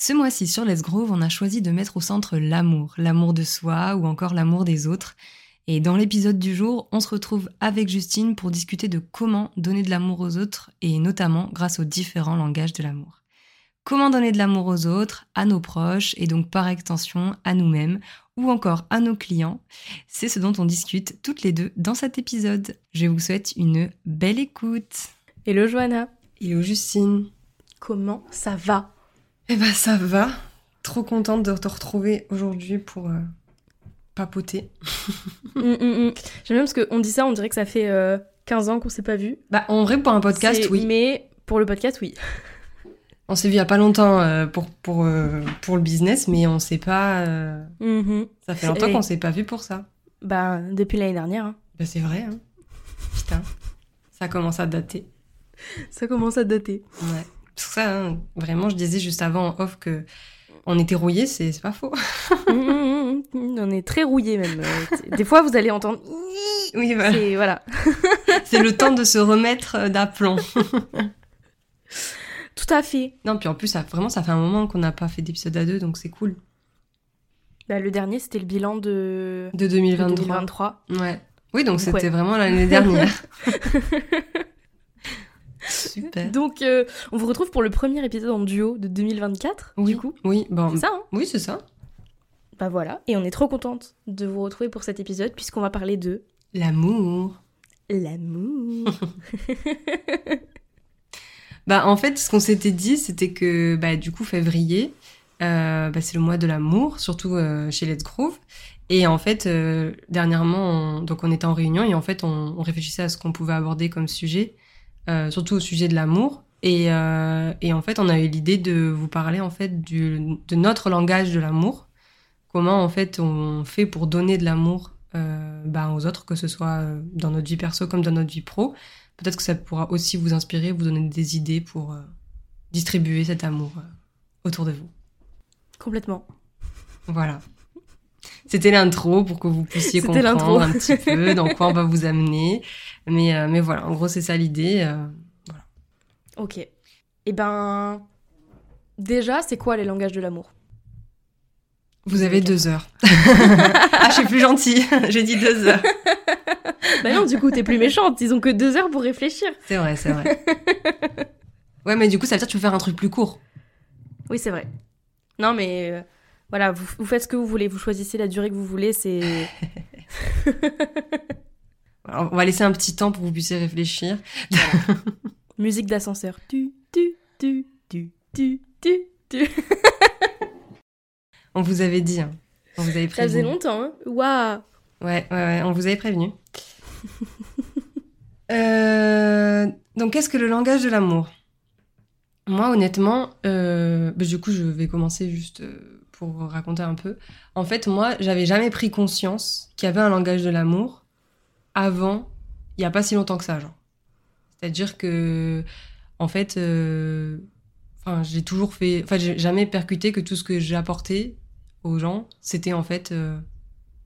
Ce mois-ci sur Let's Grove, on a choisi de mettre au centre l'amour, l'amour de soi ou encore l'amour des autres. Et dans l'épisode du jour, on se retrouve avec Justine pour discuter de comment donner de l'amour aux autres et notamment grâce aux différents langages de l'amour. Comment donner de l'amour aux autres, à nos proches et donc par extension à nous-mêmes ou encore à nos clients, c'est ce dont on discute toutes les deux dans cet épisode. Je vous souhaite une belle écoute. Hello Johanna, Hello Justine comment ça va? Eh ben ça va. Trop contente de te retrouver aujourd'hui pour euh, papoter. Hum, hum, hum. J'aime bien parce qu'on dit ça, on dirait que ça fait euh, 15 ans qu'on s'est pas vu. Bah en vrai pour un podcast, oui. Mais pour le podcast, oui. On s'est vu il y a pas longtemps euh, pour pour euh, pour le business, mais on s'est pas. Mhm. Ça fait longtemps qu'on s'est pas vu pour ça. Bah, depuis l'année dernière. hein. Bah c'est vrai. Hein. Putain, ça commence à dater. Ça commence à dater. Ouais. Ça, hein, vraiment, je disais juste avant en off que on était rouillés, c'est pas faux. Hum, hum, hum, on est très rouillés même. Euh, Des fois, vous allez entendre. Oui, voilà. C'est voilà. Le temps de se remettre euh, d'aplomb. Tout à fait. Non, puis en plus, ça, vraiment, ça fait un moment qu'on n'a pas fait d'épisode à deux, donc c'est cool. Bah, le dernier, c'était le bilan de, De de 2023. 2023. Ouais. Oui, donc Donc, c'était ouais. vraiment l'année dernière. Super. Donc, euh, on vous retrouve pour le premier épisode en duo de 2024, Oui, du coup. oui, bon, C'est ça, hein oui, c'est ça. Bah voilà. Et on est trop contente de vous retrouver pour cet épisode, puisqu'on va parler de L'amour. l'amour. Bah, en fait, ce qu'on s'était dit, c'était que, bah, du coup, février, euh, bah, c'est le mois de l'amour, surtout euh, chez Let's Groove. Et en fait, euh, dernièrement, on, donc on était en réunion et en fait, on, on réfléchissait à ce qu'on pouvait aborder comme sujet, euh, surtout au sujet de l'amour. Et, euh, et en fait, on a eu l'idée de vous parler en fait du, de notre langage de l'amour, comment en fait on fait pour donner de l'amour euh, bah, aux autres, que ce soit dans notre vie perso comme dans notre vie pro. Peut-être que ça pourra aussi vous inspirer, vous donner des idées pour distribuer cet amour autour de vous. Complètement. Voilà. C'était l'intro pour que vous puissiez comprendre un petit peu dans quoi on va vous amener. Mais, euh, mais voilà, en gros, c'est ça l'idée. euh. Ok. Et ben. Déjà, c'est quoi les langages de l'amour? Vous avez deux heures. ah, je suis plus gentille. J'ai dit deux heures. Bah non, du coup, t'es plus méchante. Ils ont que deux heures pour réfléchir. C'est vrai, c'est vrai. Ouais, mais du coup, ça veut dire que tu peux faire un truc plus court. Oui, c'est vrai. Non, mais euh, voilà, vous, vous faites ce que vous voulez. Vous choisissez la durée que vous voulez. C'est. On va laisser un petit temps pour que vous puissiez réfléchir. Musique d'ascenseur. Tu, tu, tu, tu, tu, tu, tu. On vous avait dit. hein. On vous avait Ça faisait longtemps, hein Waouh Ouais, ouais, ouais, on vous avait prévenu. Euh, donc, qu'est-ce que le langage de l'amour? Moi, honnêtement, euh, bah, du coup, je vais commencer juste euh, pour raconter un peu. En fait, moi, j'avais jamais pris conscience qu'il y avait un langage de l'amour avant, il y a pas si longtemps que ça, genre. C'est-à-dire que, en fait, euh, enfin, j'ai toujours fait, enfin, j'ai jamais percuté que tout ce que j'ai apporté aux gens, c'était en fait euh,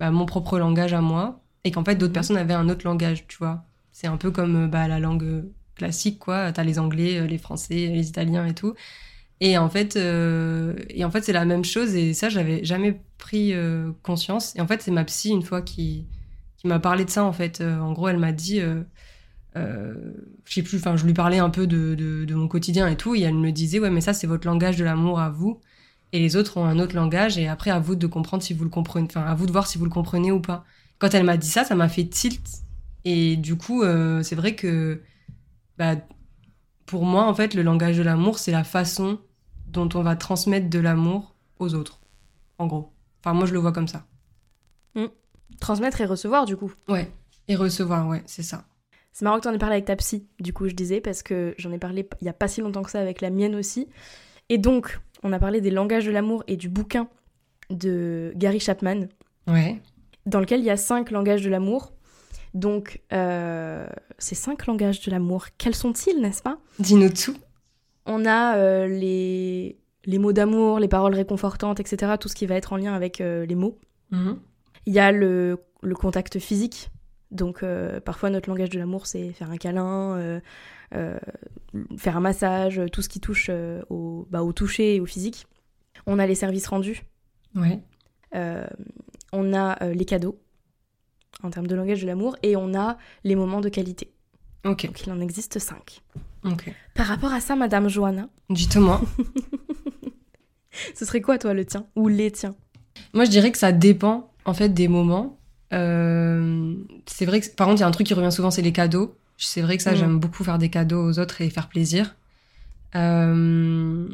bah, mon propre langage à moi, et qu'en fait, d'autres Mhm. personnes avaient un autre langage, tu vois. C'est un peu comme euh, bah, la langue classique, quoi. T'as les Anglais, les Français, les Italiens et tout. Et en fait, euh, et en fait, c'est la même chose. Et ça, j'avais jamais pris euh, conscience. Et en fait, c'est ma psy une fois qui qui m'a parlé de ça. En fait, Euh, en gros, elle m'a dit, je sais plus. Enfin, je lui parlais un peu de, de de mon quotidien et tout. Et elle me disait, ouais, mais ça, c'est votre langage de l'amour à vous. Et les autres ont un autre langage. Et après, à vous de comprendre si vous le comprenez. Enfin, à vous de voir si vous le comprenez ou pas. Quand elle m'a dit ça, ça m'a fait tilt. Et du coup, c'est vrai que bah, pour moi, en fait, le langage de l'amour, c'est la façon dont on va transmettre de l'amour aux autres, en gros. Enfin, moi, je le vois comme ça. Transmettre et recevoir, du coup. Ouais. Et recevoir, ouais, c'est ça. C'est marrant que tu en aies parlé avec ta psy, du coup, je disais, parce que j'en ai parlé il y a pas si longtemps que ça avec la mienne aussi. Et donc, on a parlé des langages de l'amour et du bouquin de Gary Chapman, Ouais. dans lequel il y a cinq langages de l'amour. Donc, euh, ces cinq langages de l'amour, quels sont-ils, n'est-ce pas? Dis-nous tout. On a euh, les, les mots d'amour, les paroles réconfortantes, etc. Tout ce qui va être en lien avec euh, les mots. Mhm. Il y a le, le contact physique. Donc, euh, parfois, notre langage de l'amour, c'est faire un câlin, faire un massage, tout ce qui touche au, bah, au toucher et au physique. On a les services rendus. Ouais. On a les cadeaux, en termes de langage de l'amour. Et on a les moments de qualité. Ok. Donc, il en existe cinq. Ok. Par rapport à ça, Madame Johanna, Dites-moi. ce serait quoi, toi, le tien Ou les tiens? Moi, je dirais que ça dépend, en fait, des moments. Euh, c'est vrai que, par contre, il y a un truc qui revient souvent, c'est les cadeaux. C'est vrai que ça, Mm. j'aime beaucoup faire des cadeaux aux autres et faire plaisir. Euh,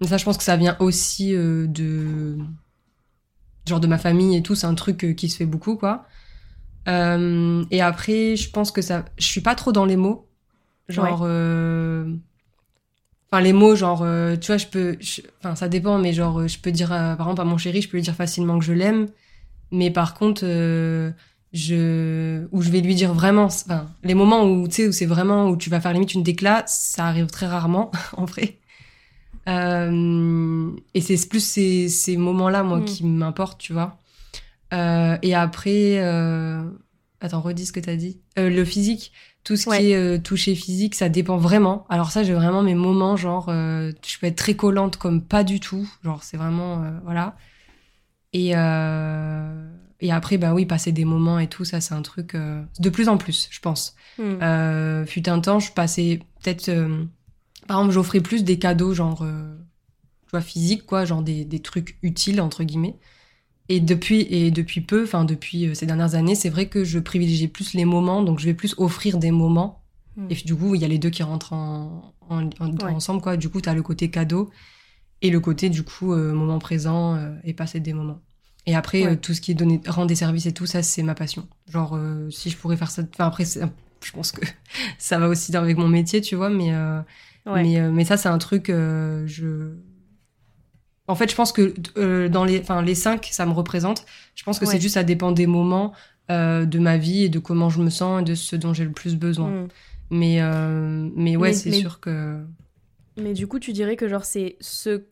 mais ça, je pense que ça vient aussi euh, de genre de ma famille et tout. C'est un truc euh, qui se fait beaucoup, quoi. Euh, et après, je pense que ça, je suis pas trop dans les mots, genre. euh, Enfin, les mots, genre, euh, tu vois, je peux. je- Enfin, ça dépend, mais genre, je peux dire, euh, par exemple, à mon chéri, je peux lui dire facilement que je l'aime. Mais par contre, euh, je. Ou je vais lui dire vraiment. Enfin, les moments où, tu sais, où c'est vraiment. Où tu vas faire limite une déclat, ça arrive très rarement, en vrai. Euh, et c'est plus ces, ces moments-là, moi, Mm. qui m'importent, tu vois. Euh, et après. euh, Attends, redis ce que t'as dit. Euh, le physique tout ce Ouais. qui est toucher physique, ça dépend vraiment. Alors ça, j'ai vraiment mes moments, genre, je peux être très collante comme pas du tout. Genre, c'est vraiment, voilà. Et, et après, bah oui, passer des moments et tout, ça, c'est un truc de plus en plus, je pense. Hmm. Fut un temps, je passais peut-être, par exemple, j'offrais plus des cadeaux, genre, tu vois, physiques, quoi, genre des, des trucs utiles, entre guillemets. Et depuis, et depuis peu, enfin depuis euh, ces dernières années, c'est vrai que je privilégie plus les moments, donc je vais plus offrir des moments. Mm. Et du coup, il y a les deux qui rentrent en, en- en- Ouais. ensemble, quoi. Du coup, tu as le côté cadeau et le côté, du coup, euh, moment présent euh, et passer des moments. Et après, Ouais. euh, tout ce qui est donné, rendre des services et tout, ça, c'est ma passion. Genre, euh, si je pourrais faire ça. Enfin, après, je pense que ça va aussi avec mon métier, tu vois, mais, euh, Ouais. mais, euh, mais ça, c'est un truc, euh, je. En fait, je pense que euh, dans les, enfin, les cinq, ça me représente. Je pense que Ouais. c'est juste, ça dépend des moments euh, de ma vie et de comment je me sens et de ce dont j'ai le plus besoin. Hmm. Mais, euh, mais ouais, c'est mais- sûr que. Mais du coup, tu dirais que genre c'est ce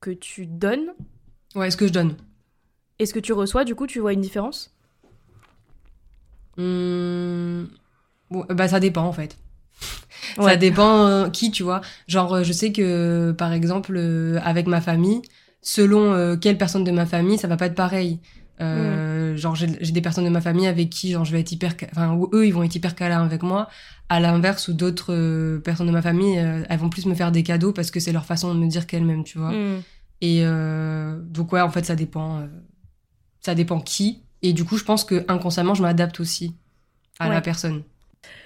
que tu donnes? Ouais, ce que je donne. et ce que tu reçois, du coup, tu vois une différence? Hum, bon, bah, ça dépend en fait. Ça dépend euh, qui, tu vois. Genre, euh, je sais que par exemple, euh, avec ma famille, selon euh, quelle personne de ma famille, ça va pas être pareil. Euh, Genre, j'ai des personnes de ma famille avec qui, genre, je vais être hyper. Enfin, eux, ils vont être hyper câlins avec moi. À l'inverse, ou d'autres personnes de ma famille, elles vont plus me faire des cadeaux parce que c'est leur façon de me dire qu'elles m'aiment, tu vois. Hmm. Et donc ouais, en fait, ça dépend. ça dépend qui. Et du coup, je pense que inconsciemment, je m'adapte aussi à Ouais. la personne.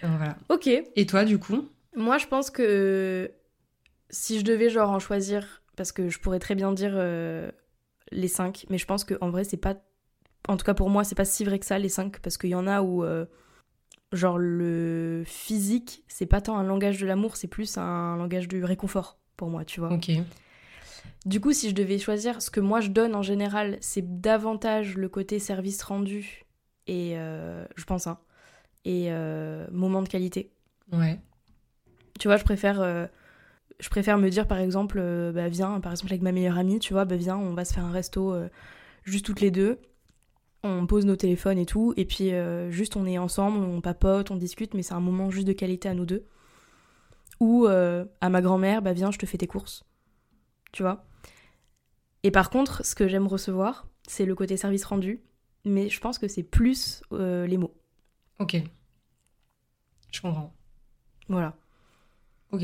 Donc, voilà. Ok. Et toi, du coup? Moi, je pense que si je devais genre en choisir, parce que je pourrais très bien dire euh, les cinq, mais je pense que en vrai, c'est pas. En tout cas, pour moi, c'est pas si vrai que ça, les cinq, parce qu'il y en a où. euh, genre, le physique, c'est pas tant un langage de l'amour, c'est plus un langage du réconfort, pour moi, tu vois. Ok. Du coup, si je devais choisir ce que moi je donne en général, c'est davantage le côté service rendu et euh, je pense hein, et euh, moment de qualité. Ouais. Tu vois, je préfère euh, je préfère me dire par exemple euh, bah viens par exemple avec ma meilleure amie, tu vois, bah viens, on va se faire un resto euh, juste toutes les deux. On pose nos téléphones et tout et puis euh, juste on est ensemble, on papote, on discute mais c'est un moment juste de qualité à nous deux. Ou à ma grand-mère, bah viens, je te fais tes courses. Tu vois? Et par contre, ce que j'aime recevoir, c'est le côté service rendu, mais je pense que c'est plus les mots. Ok. Je comprends. Voilà. Ok.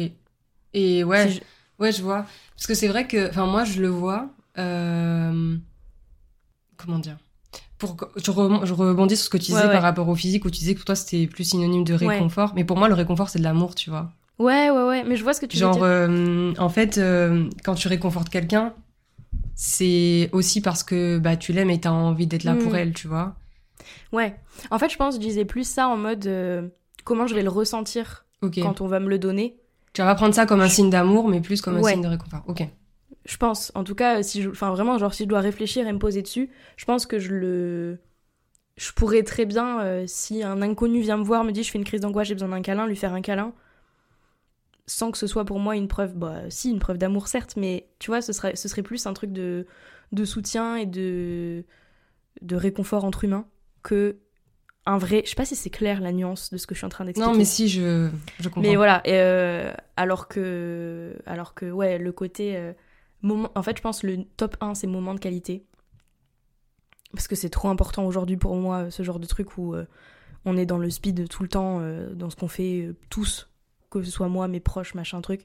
Et ouais, je- ouais, je vois. Parce que c'est vrai que, enfin, moi, je le vois. euh, Comment dire? Pour je, re- je rebondis sur ce que tu disais Ouais, ouais. par rapport au physique où tu disais que pour toi c'était plus synonyme de Ouais. réconfort mais pour moi le réconfort c'est de l'amour tu vois Ouais, ouais, ouais, mais je vois ce que tu veux genre dire. euh, en fait euh, quand tu réconfortes quelqu'un c'est aussi parce que bah tu l'aimes et t'as envie d'être là pour Mm. elle tu vois Ouais. En fait, je pense que je disais plus ça en mode comment je vais le ressentir quand on va me le donner. tu vas prendre ça comme un signe d'amour mais plus comme un Ouais. signe de réconfort ok Je pense. En tout cas, si je, enfin vraiment, genre si je dois réfléchir et me poser dessus, je pense que je le, je pourrais très bien, euh, si un inconnu vient me voir, me dit je fais une crise d'angoisse, j'ai besoin d'un câlin, lui faire un câlin, sans que ce soit pour moi une preuve, bah si une preuve d'amour certes, mais tu vois, ce serait, ce serait plus un truc de, de soutien et de, de réconfort entre humains que un vrai. Je sais pas si c'est clair la nuance de ce que je suis en train d'expliquer. non mais si je je comprends Mais voilà, euh, alors que, alors que, ouais, le côté euh, moment, en fait, je pense le top 1, c'est moment de qualité. Parce que c'est trop important aujourd'hui pour moi, ce genre de truc où euh, on est dans le speed tout le temps, euh, dans ce qu'on fait euh, tous, que ce soit moi, mes proches, machin truc.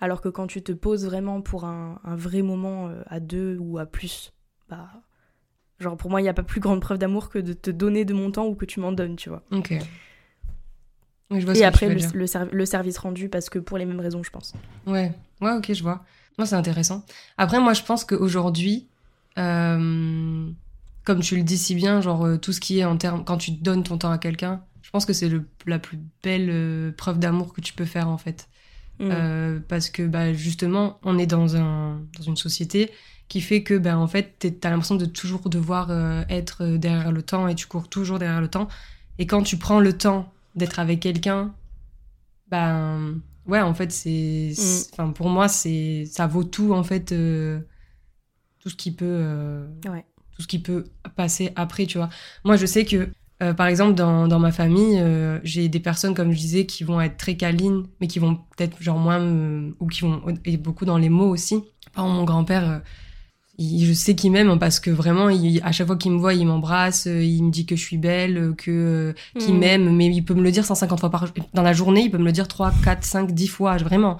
Alors que quand tu te poses vraiment pour un, un vrai moment euh, à deux ou à plus, bah, genre pour moi, il n'y a pas plus grande preuve d'amour que de te donner de mon temps ou que tu m'en donnes, tu vois. ok Oui, je vois ce Et que après, tu veux le, dire. le serv- le service rendu, parce que pour les mêmes raisons, je pense. Ouais, ouais, ok, je vois. Moi, c'est intéressant. Après, moi, je pense qu'aujourd'hui, euh, comme tu le dis si bien, genre euh, tout ce qui est en termes, quand tu donnes ton temps à quelqu'un, je pense que c'est la plus belle euh, preuve d'amour que tu peux faire en fait. Mm. Euh, parce que bah, justement, on est dans, un, dans une société qui fait que bah, en fait, t'as l'impression de toujours devoir euh, être euh, derrière le temps et tu cours toujours derrière le temps. Et quand tu prends le temps d'être avec quelqu'un, ben ouais, en fait, c'est, c'est- enfin pour moi, c'est, ça vaut tout en fait, euh, tout ce qui peut, euh, Ouais. tout ce qui peut passer après, tu vois. Moi, je sais que euh, par exemple, dans, dans ma famille, euh, j'ai des personnes, comme je disais, qui vont être très câlines, mais qui vont peut-être genre moins, ou qui vont et beaucoup dans les mots aussi. Par exemple, mon grand-père, je sais qu'il m'aime parce que vraiment, il, à chaque fois qu'il me voit, il m'embrasse, euh, il me dit que je suis belle, euh, que euh, qu'il Mm. m'aime, mais il peut me le dire 150 fois par jour. Dans la journée, il peut me le dire 3, 4, 5, 10 fois, vraiment.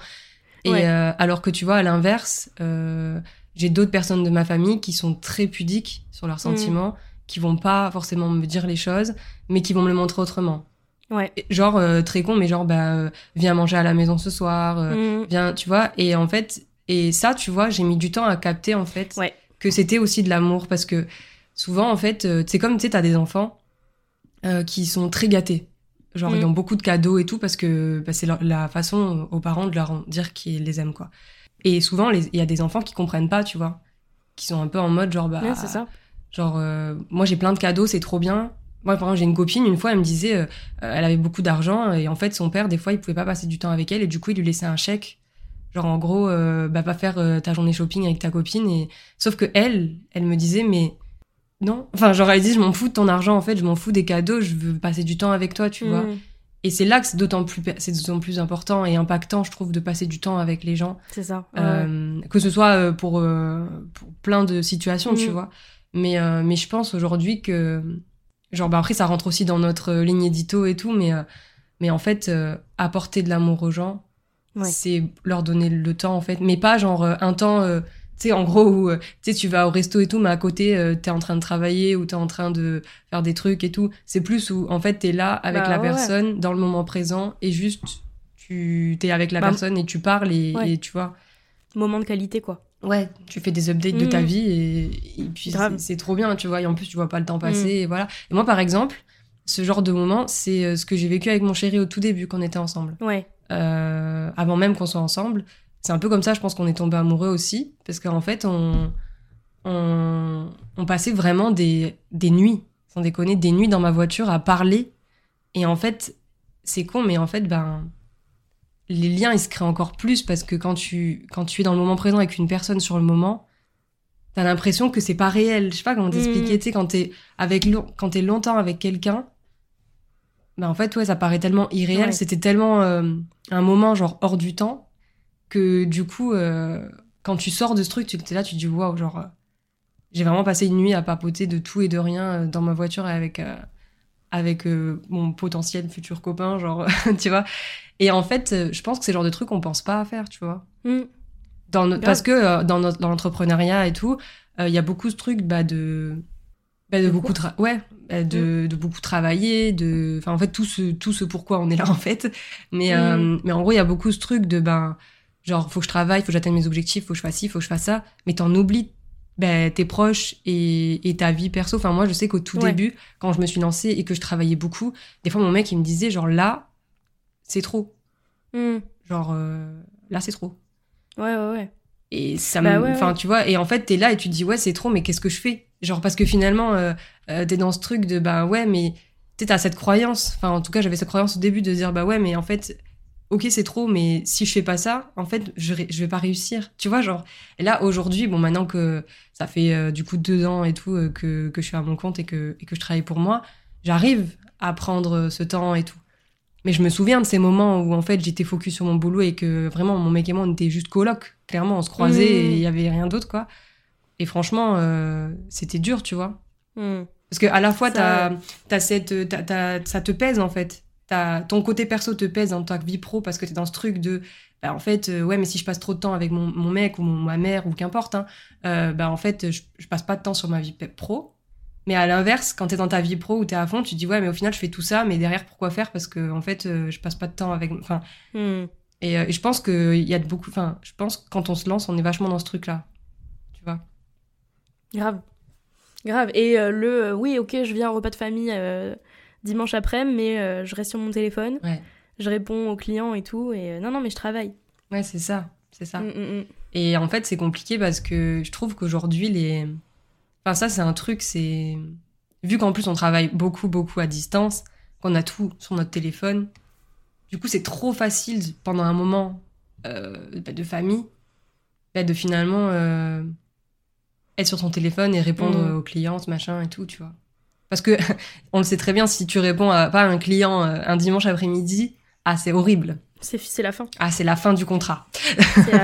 Et Ouais. euh, alors que tu vois, à l'inverse, euh, j'ai d'autres personnes de ma famille qui sont très pudiques sur Mm. leurs sentiments, qui vont pas forcément me dire les choses, mais qui vont me le montrer autrement. Ouais. Genre, euh, très con, mais genre, bah, euh, viens manger à la maison ce soir, euh, Mm. viens, tu vois. Et en fait, et ça, tu vois, j'ai mis du temps à capter, en fait, Ouais. que c'était aussi de l'amour, parce que souvent, en fait, euh, c'est comme, tu sais, t'as des enfants euh, qui sont très gâtés. Genre, Mm. ils ont beaucoup de cadeaux et tout, parce que bah, c'est la, la façon aux parents de leur dire qu'ils les aiment, quoi. Et souvent, il y a des enfants qui comprennent pas, tu vois. Qui sont un peu en mode, genre, bah, Ouais, c'est ça. Genre, euh, moi j'ai plein de cadeaux, c'est trop bien. Moi, par exemple, j'ai une copine, une fois, elle me disait, euh, elle avait beaucoup d'argent, et en fait, son père, des fois, il pouvait pas passer du temps avec elle, et du coup, il lui laissait un chèque. Genre, en gros, euh, bah, pas faire euh, ta journée shopping avec ta copine. Et... Sauf que elle, elle me disait, mais non. Enfin, genre, elle dit, je m'en fous de ton argent, en fait, je m'en fous des cadeaux, je veux passer du temps avec toi, tu vois. Mm. Et c'est là que c'est d'autant plus, c'est d'autant plus important et impactant, je trouve, de passer du temps avec les gens. C'est ça. Ouais. Euh, que ce soit euh, pour, pour plein de situations, tu Mhm. vois. Mais, mais je pense aujourd'hui que. Genre, bah après, ça rentre aussi dans notre ligne édito et tout, mais, mais en fait, apporter de l'amour aux gens, Ouais. c'est leur donner le temps, en fait. Mais pas genre euh, un temps, euh, tu sais, en gros, où euh, tu sais, tu vas au resto et tout, mais à côté, euh, t'es en train de travailler ou t'es en train de faire des trucs et tout. C'est plus où, en fait, t'es là avec Bah, la ouais, ouais. personne, dans le moment présent, et juste, tu t'es avec la Bah, personne et tu parles et, tu vois. Moment de qualité, quoi. Ouais, tu fais des updates de ta Mhm. vie et, et puis c'est- trop bien, tu vois. Et en plus, tu vois pas le temps passer et voilà. Et moi, par exemple, ce genre de moment, c'est ce que j'ai vécu avec mon chéri au tout début quand on était ensemble. Ouais. Euh, avant même qu'on soit ensemble. C'est un peu comme ça, je pense qu'on est tombé amoureux aussi. Parce qu'en fait, on, on, on passait vraiment des, des nuits, sans déconner, des nuits dans ma voiture à parler. Et en fait, c'est con, mais en fait, ben, les liens, ils se créent encore plus parce que quand tu, quand tu es dans le moment présent avec une personne sur le moment, t'as l'impression que c'est pas réel. Je sais pas comment t'expliquer. Mm. Tu sais, quand t'es avec, quand t'es longtemps avec quelqu'un, ben en fait, ouais, ça paraît tellement irréel. Ouais. C'était tellement euh, un moment genre hors du temps que du coup, euh, quand tu sors de ce truc, tu es là, tu te dis waouh, genre, euh, j'ai vraiment passé une nuit à papoter de tout et de rien euh, dans ma voiture avec euh, avec euh, mon potentiel futur copain, genre, tu vois. Et en fait, je pense que c'est le genre de truc qu'on pense pas à faire, tu vois. Mm. Dans no- parce que euh, dans, notre- dans l'entrepreneuriat et tout, euh, il y a beaucoup ce truc bah, de bah, de beaucoup tra- ouais bah, de, de beaucoup travailler de enfin en fait tout ce tout ce pourquoi on est là en fait. Mais euh, mais en gros il y a beaucoup ce truc de ben genre faut que je travaille faut que j'atteigne mes objectifs faut que je fasse ci faut que je fasse ça. Mais t'en oublies ben, tes proches et, et ta vie perso. Enfin moi je sais qu'au tout Ouais. début quand je me suis lancée et que je travaillais beaucoup des fois mon mec il me disait genre là c'est trop. Hmm. genre euh, là c'est trop. Ouais, ouais, ouais. Et ça Bah me enfin ouais. tu vois et en fait t'es là et tu te dis ouais c'est trop mais qu'est-ce que je fais? Genre parce que finalement euh, euh, t'es dans ce truc de bah ouais mais tu t'as cette croyance enfin en tout cas j'avais cette croyance au début de dire bah ouais mais en fait ok c'est trop mais si je fais pas ça en fait je, je vais pas réussir tu vois genre et là aujourd'hui bon maintenant que ça fait euh, du coup deux ans et tout euh, que, que je suis à mon compte et que, et que je travaille pour moi j'arrive à prendre ce temps et tout mais je me souviens de ces moments où en fait j'étais focus sur mon boulot et que vraiment mon mec et moi on était juste coloc. Clairement on se croisait et il y avait rien d'autre quoi. Et franchement euh, c'était dur tu vois. Hmm. Parce que à la fois Ça, cette t'as- ça te pèse en fait. T'as- ton côté perso te pèse dans ta vie pro parce que t'es dans ce truc de bah, en fait euh, ouais mais si je passe trop de temps avec mon, mon mec ou mon- ma mère ou qu'importe hein, euh, bah en fait je, je passe pas de temps sur ma vie pro. Mais à l'inverse, quand t'es dans ta vie pro où t'es à fond, tu te dis ouais, mais au final je fais tout ça, mais derrière pourquoi faire? Parce que en fait, euh, je passe pas de temps avec. Enfin, Hmm. Et, euh, et je pense qu'il y a de beaucoup. Enfin, je pense que quand on se lance, on est vachement dans ce truc-là. Tu vois Grave. Grave. Et euh, le euh, oui, ok, je viens au repas de famille dimanche après, mais je reste sur mon téléphone, Ouais. je réponds aux clients et tout, et non, non, mais je travaille. Ouais, c'est ça. C'est ça. Hmm, hmm, hmm. Et en fait, c'est compliqué parce que je trouve qu'aujourd'hui, les. Enfin, ça, c'est un truc, c'est. Vu qu'en plus, on travaille beaucoup, beaucoup à distance, qu'on a tout sur notre téléphone, du coup, c'est trop facile pendant un moment euh, bah, de famille, bah, de finalement euh, être sur son téléphone et répondre Mhm. aux clients, ce machin et tout, tu vois. Parce que, on le sait très bien, si tu réponds à, pas à un client euh, un dimanche après-midi, ah, c'est horrible. C'est la fin. Ah, c'est la fin du contrat.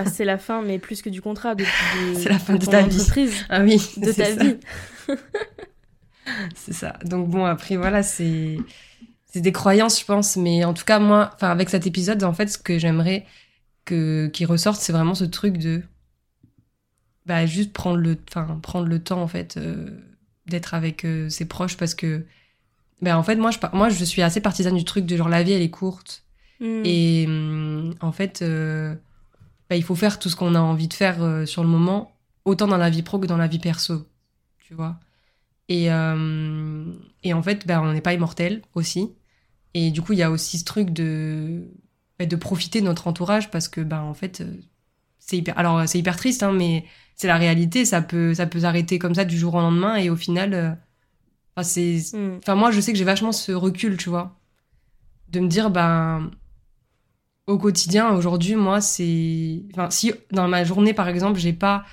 C'est la, fin, mais plus que du contrat, de, de- C'est la fin de ta vie. Ah oui, de c'est ta ça. vie. C'est ça. Donc bon, après, voilà, c'est c'est des croyances, je pense. Mais en tout cas, moi, enfin, avec cet épisode, en fait, ce que j'aimerais que qui ressorte, c'est vraiment ce truc de bah juste prendre le, enfin, prendre le temps, en fait, euh, d'être avec euh, ses proches, parce que bah en fait, moi, je moi, je suis assez partisane du truc de genre la vie, elle est courte. Hmm. Et hum, en fait, euh, bah, il faut faire tout ce qu'on a envie de faire sur le moment, autant dans la vie pro que dans la vie perso, tu vois. Et, et en fait, bah, on n'est pas immortel aussi. Et du coup, il y a aussi ce truc de, bah, de profiter de notre entourage parce que, bah, en fait, euh, c'est hyper, alors c'est hyper triste, hein, mais c'est la réalité. Ça peut, ça peut s'arrêter comme ça du jour au lendemain et au final, euh, enfin, c'est, Hmm. Enfin, moi, je sais que j'ai vachement ce recul, tu vois. De me dire, ben, au quotidien, aujourd'hui, moi, c'est. Enfin, si dans ma journée, par exemple, j'ai pas.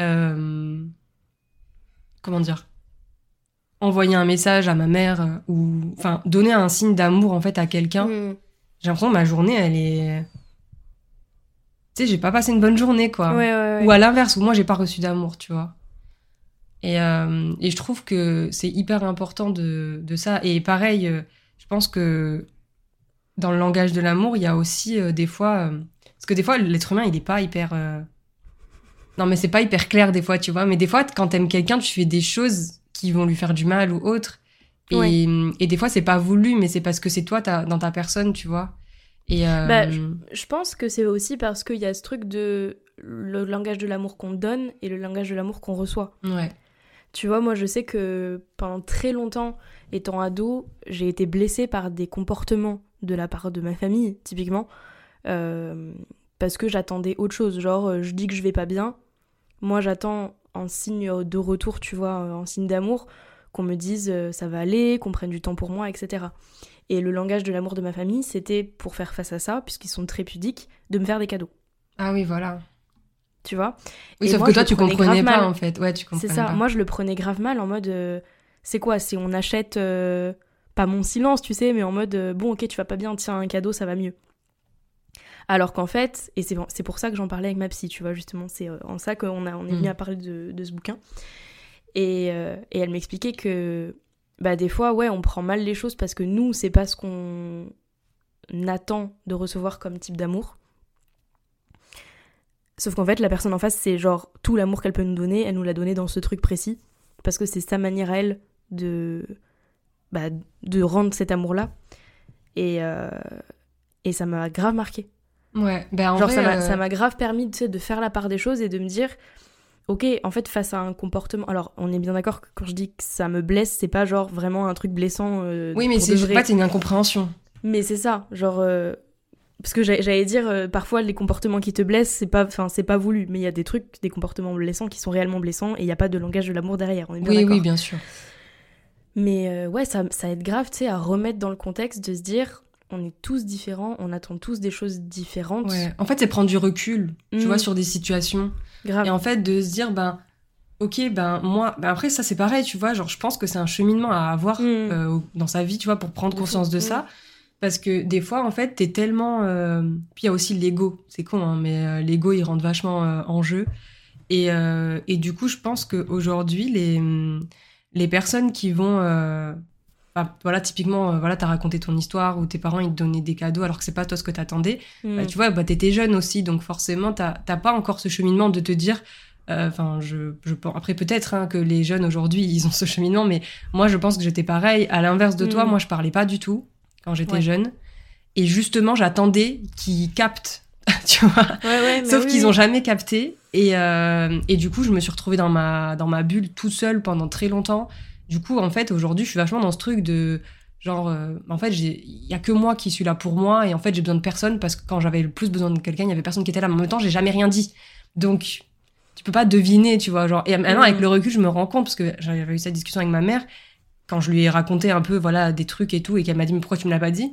euh, Comment dire Envoyer un message à ma mère euh, ou. Enfin, donner un signe d'amour, en fait, à quelqu'un. Hmm. J'ai l'impression que ma journée, elle est. Tu sais, j'ai pas passé une bonne journée, quoi. Ouais, ouais, ouais. Ou à l'inverse, où moi, j'ai pas reçu d'amour, tu vois. Et, euh, et je trouve que c'est hyper important de, de ça. Et pareil, euh, je pense que dans le langage de l'amour, il y a aussi euh, des fois. euh, parce que des fois, l'être humain, il est pas hyper. euh, Non, mais c'est pas hyper clair des fois, tu vois. Mais des fois, quand t'aimes quelqu'un, tu fais des choses qui vont lui faire du mal ou autre. Et, Ouais. et des fois, c'est pas voulu, mais c'est parce que c'est toi t'as- dans ta personne, tu vois. Et euh, Bah, Je pense que c'est aussi parce qu'il y a ce truc de le langage de l'amour qu'on donne et le langage de l'amour qu'on reçoit. ouais. Tu vois, moi je sais que pendant très longtemps, étant ado, j'ai été blessée par des comportements de la part de ma famille, typiquement, euh, parce que j'attendais autre chose. Genre, euh, je dis que je vais pas bien, moi j'attends en signe de retour, tu vois, en signe d'amour, qu'on me dise euh, ça va aller, qu'on prenne du temps pour moi, etc. Et le langage de l'amour de ma famille, c'était pour faire face à ça, puisqu'ils sont très pudiques, de me faire des cadeaux. Ah oui, voilà. Tu vois? Oui, Et sauf moi, que toi, tu prenais comprenais pas, mal. en fait. Ouais, tu C'est comprenais ça, pas. moi je le prenais grave mal en mode euh, c'est quoi? C'est on achète euh, pas mon silence, tu sais, mais en mode euh, bon, ok, tu vas pas bien, tiens un cadeau, ça va mieux. Alors qu'en fait, et c'est pour ça que j'en parlais avec ma psy, tu vois, justement, c'est euh, en ça qu'on a, on est venu Mhm. à parler de, de ce bouquin. Et, euh, et elle m'expliquait que bah, des fois, ouais, on prend mal les choses parce que nous, c'est pas ce qu'on attend de recevoir comme type d'amour. Sauf qu'en fait, la personne en face, c'est genre tout l'amour qu'elle peut nous donner, elle nous l'a donné dans ce truc précis. Parce que c'est sa manière à elle de, bah, de rendre cet amour-là. Et, euh, et ça m'a grave marqué. Ouais, ben en Genre, vrai, ça m'a- euh, ça m'a grave permis de faire la part des choses et de me dire, ok, en fait, face à un comportement. Alors, on est bien d'accord que quand je dis que ça me blesse, c'est pas genre vraiment un truc blessant. euh, Oui, mais c'est fait, c'est une incompréhension. Mais c'est ça, genre. euh, Parce que j'allais dire, parfois les comportements qui te blessent, c'est pas, enfin, c'est pas voulu. Mais il y a des trucs, des comportements blessants qui sont réellement blessants et il n'y a pas de langage de l'amour derrière. On est bien Oui, oui, bien sûr. Mais ouais, ça, ça aide grave, tu sais, à remettre dans le contexte de se dire, on est tous différents, on attend tous des choses différentes. Ouais. En fait, c'est prendre du recul, tu Mm. vois, sur des situations. Grave. Et en fait, de se dire, ben, ok, ben, moi, ben après, ça, c'est pareil, tu vois, genre, je pense que c'est un cheminement à avoir Mm. euh, dans sa vie, tu vois, pour prendre conscience de Mm. ça. Parce que des fois, en fait, t'es tellement. euh, Puis il y a aussi l'ego. C'est con, hein, mais euh, l'ego, il rentre vachement en jeu. Et, et du coup, je pense qu'aujourd'hui, les, les personnes qui vont. Enfin, voilà, typiquement, euh, voilà, t'as raconté ton histoire où tes parents, ils te donnaient des cadeaux alors que c'est pas toi ce que t'attendais. Mm. Bah, tu vois, bah, t'étais jeune aussi, donc forcément, t'as pas encore ce cheminement de te dire. euh, Enfin, je, je. Après, peut-être hein, que les jeunes aujourd'hui, ils ont ce cheminement, mais moi, je pense que j'étais pareil. À l'inverse de toi, Mm. moi, je parlais pas du tout quand j'étais Ouais. jeune. Et justement, j'attendais qu'ils captent, tu vois. Ouais, ouais, mais Sauf oui, qu'ils oui. ont jamais capté. Et, euh, et du coup, je me suis retrouvée dans ma, dans ma bulle toute seule pendant très longtemps. Du coup, en fait, aujourd'hui, je suis vachement dans ce truc de genre, euh, en fait, il y a que moi qui suis là pour moi. Et en fait, j'ai besoin de personne parce que quand j'avais le plus besoin de quelqu'un, il y avait personne qui était là. En même temps, j'ai jamais rien dit. Donc, tu peux pas deviner, tu vois. Genre, et maintenant, avec le recul, je me rends compte parce que j'avais eu cette discussion avec ma mère quand je lui ai raconté un peu, voilà, des trucs et tout, et qu'elle m'a dit, mais pourquoi tu me l'as pas dit?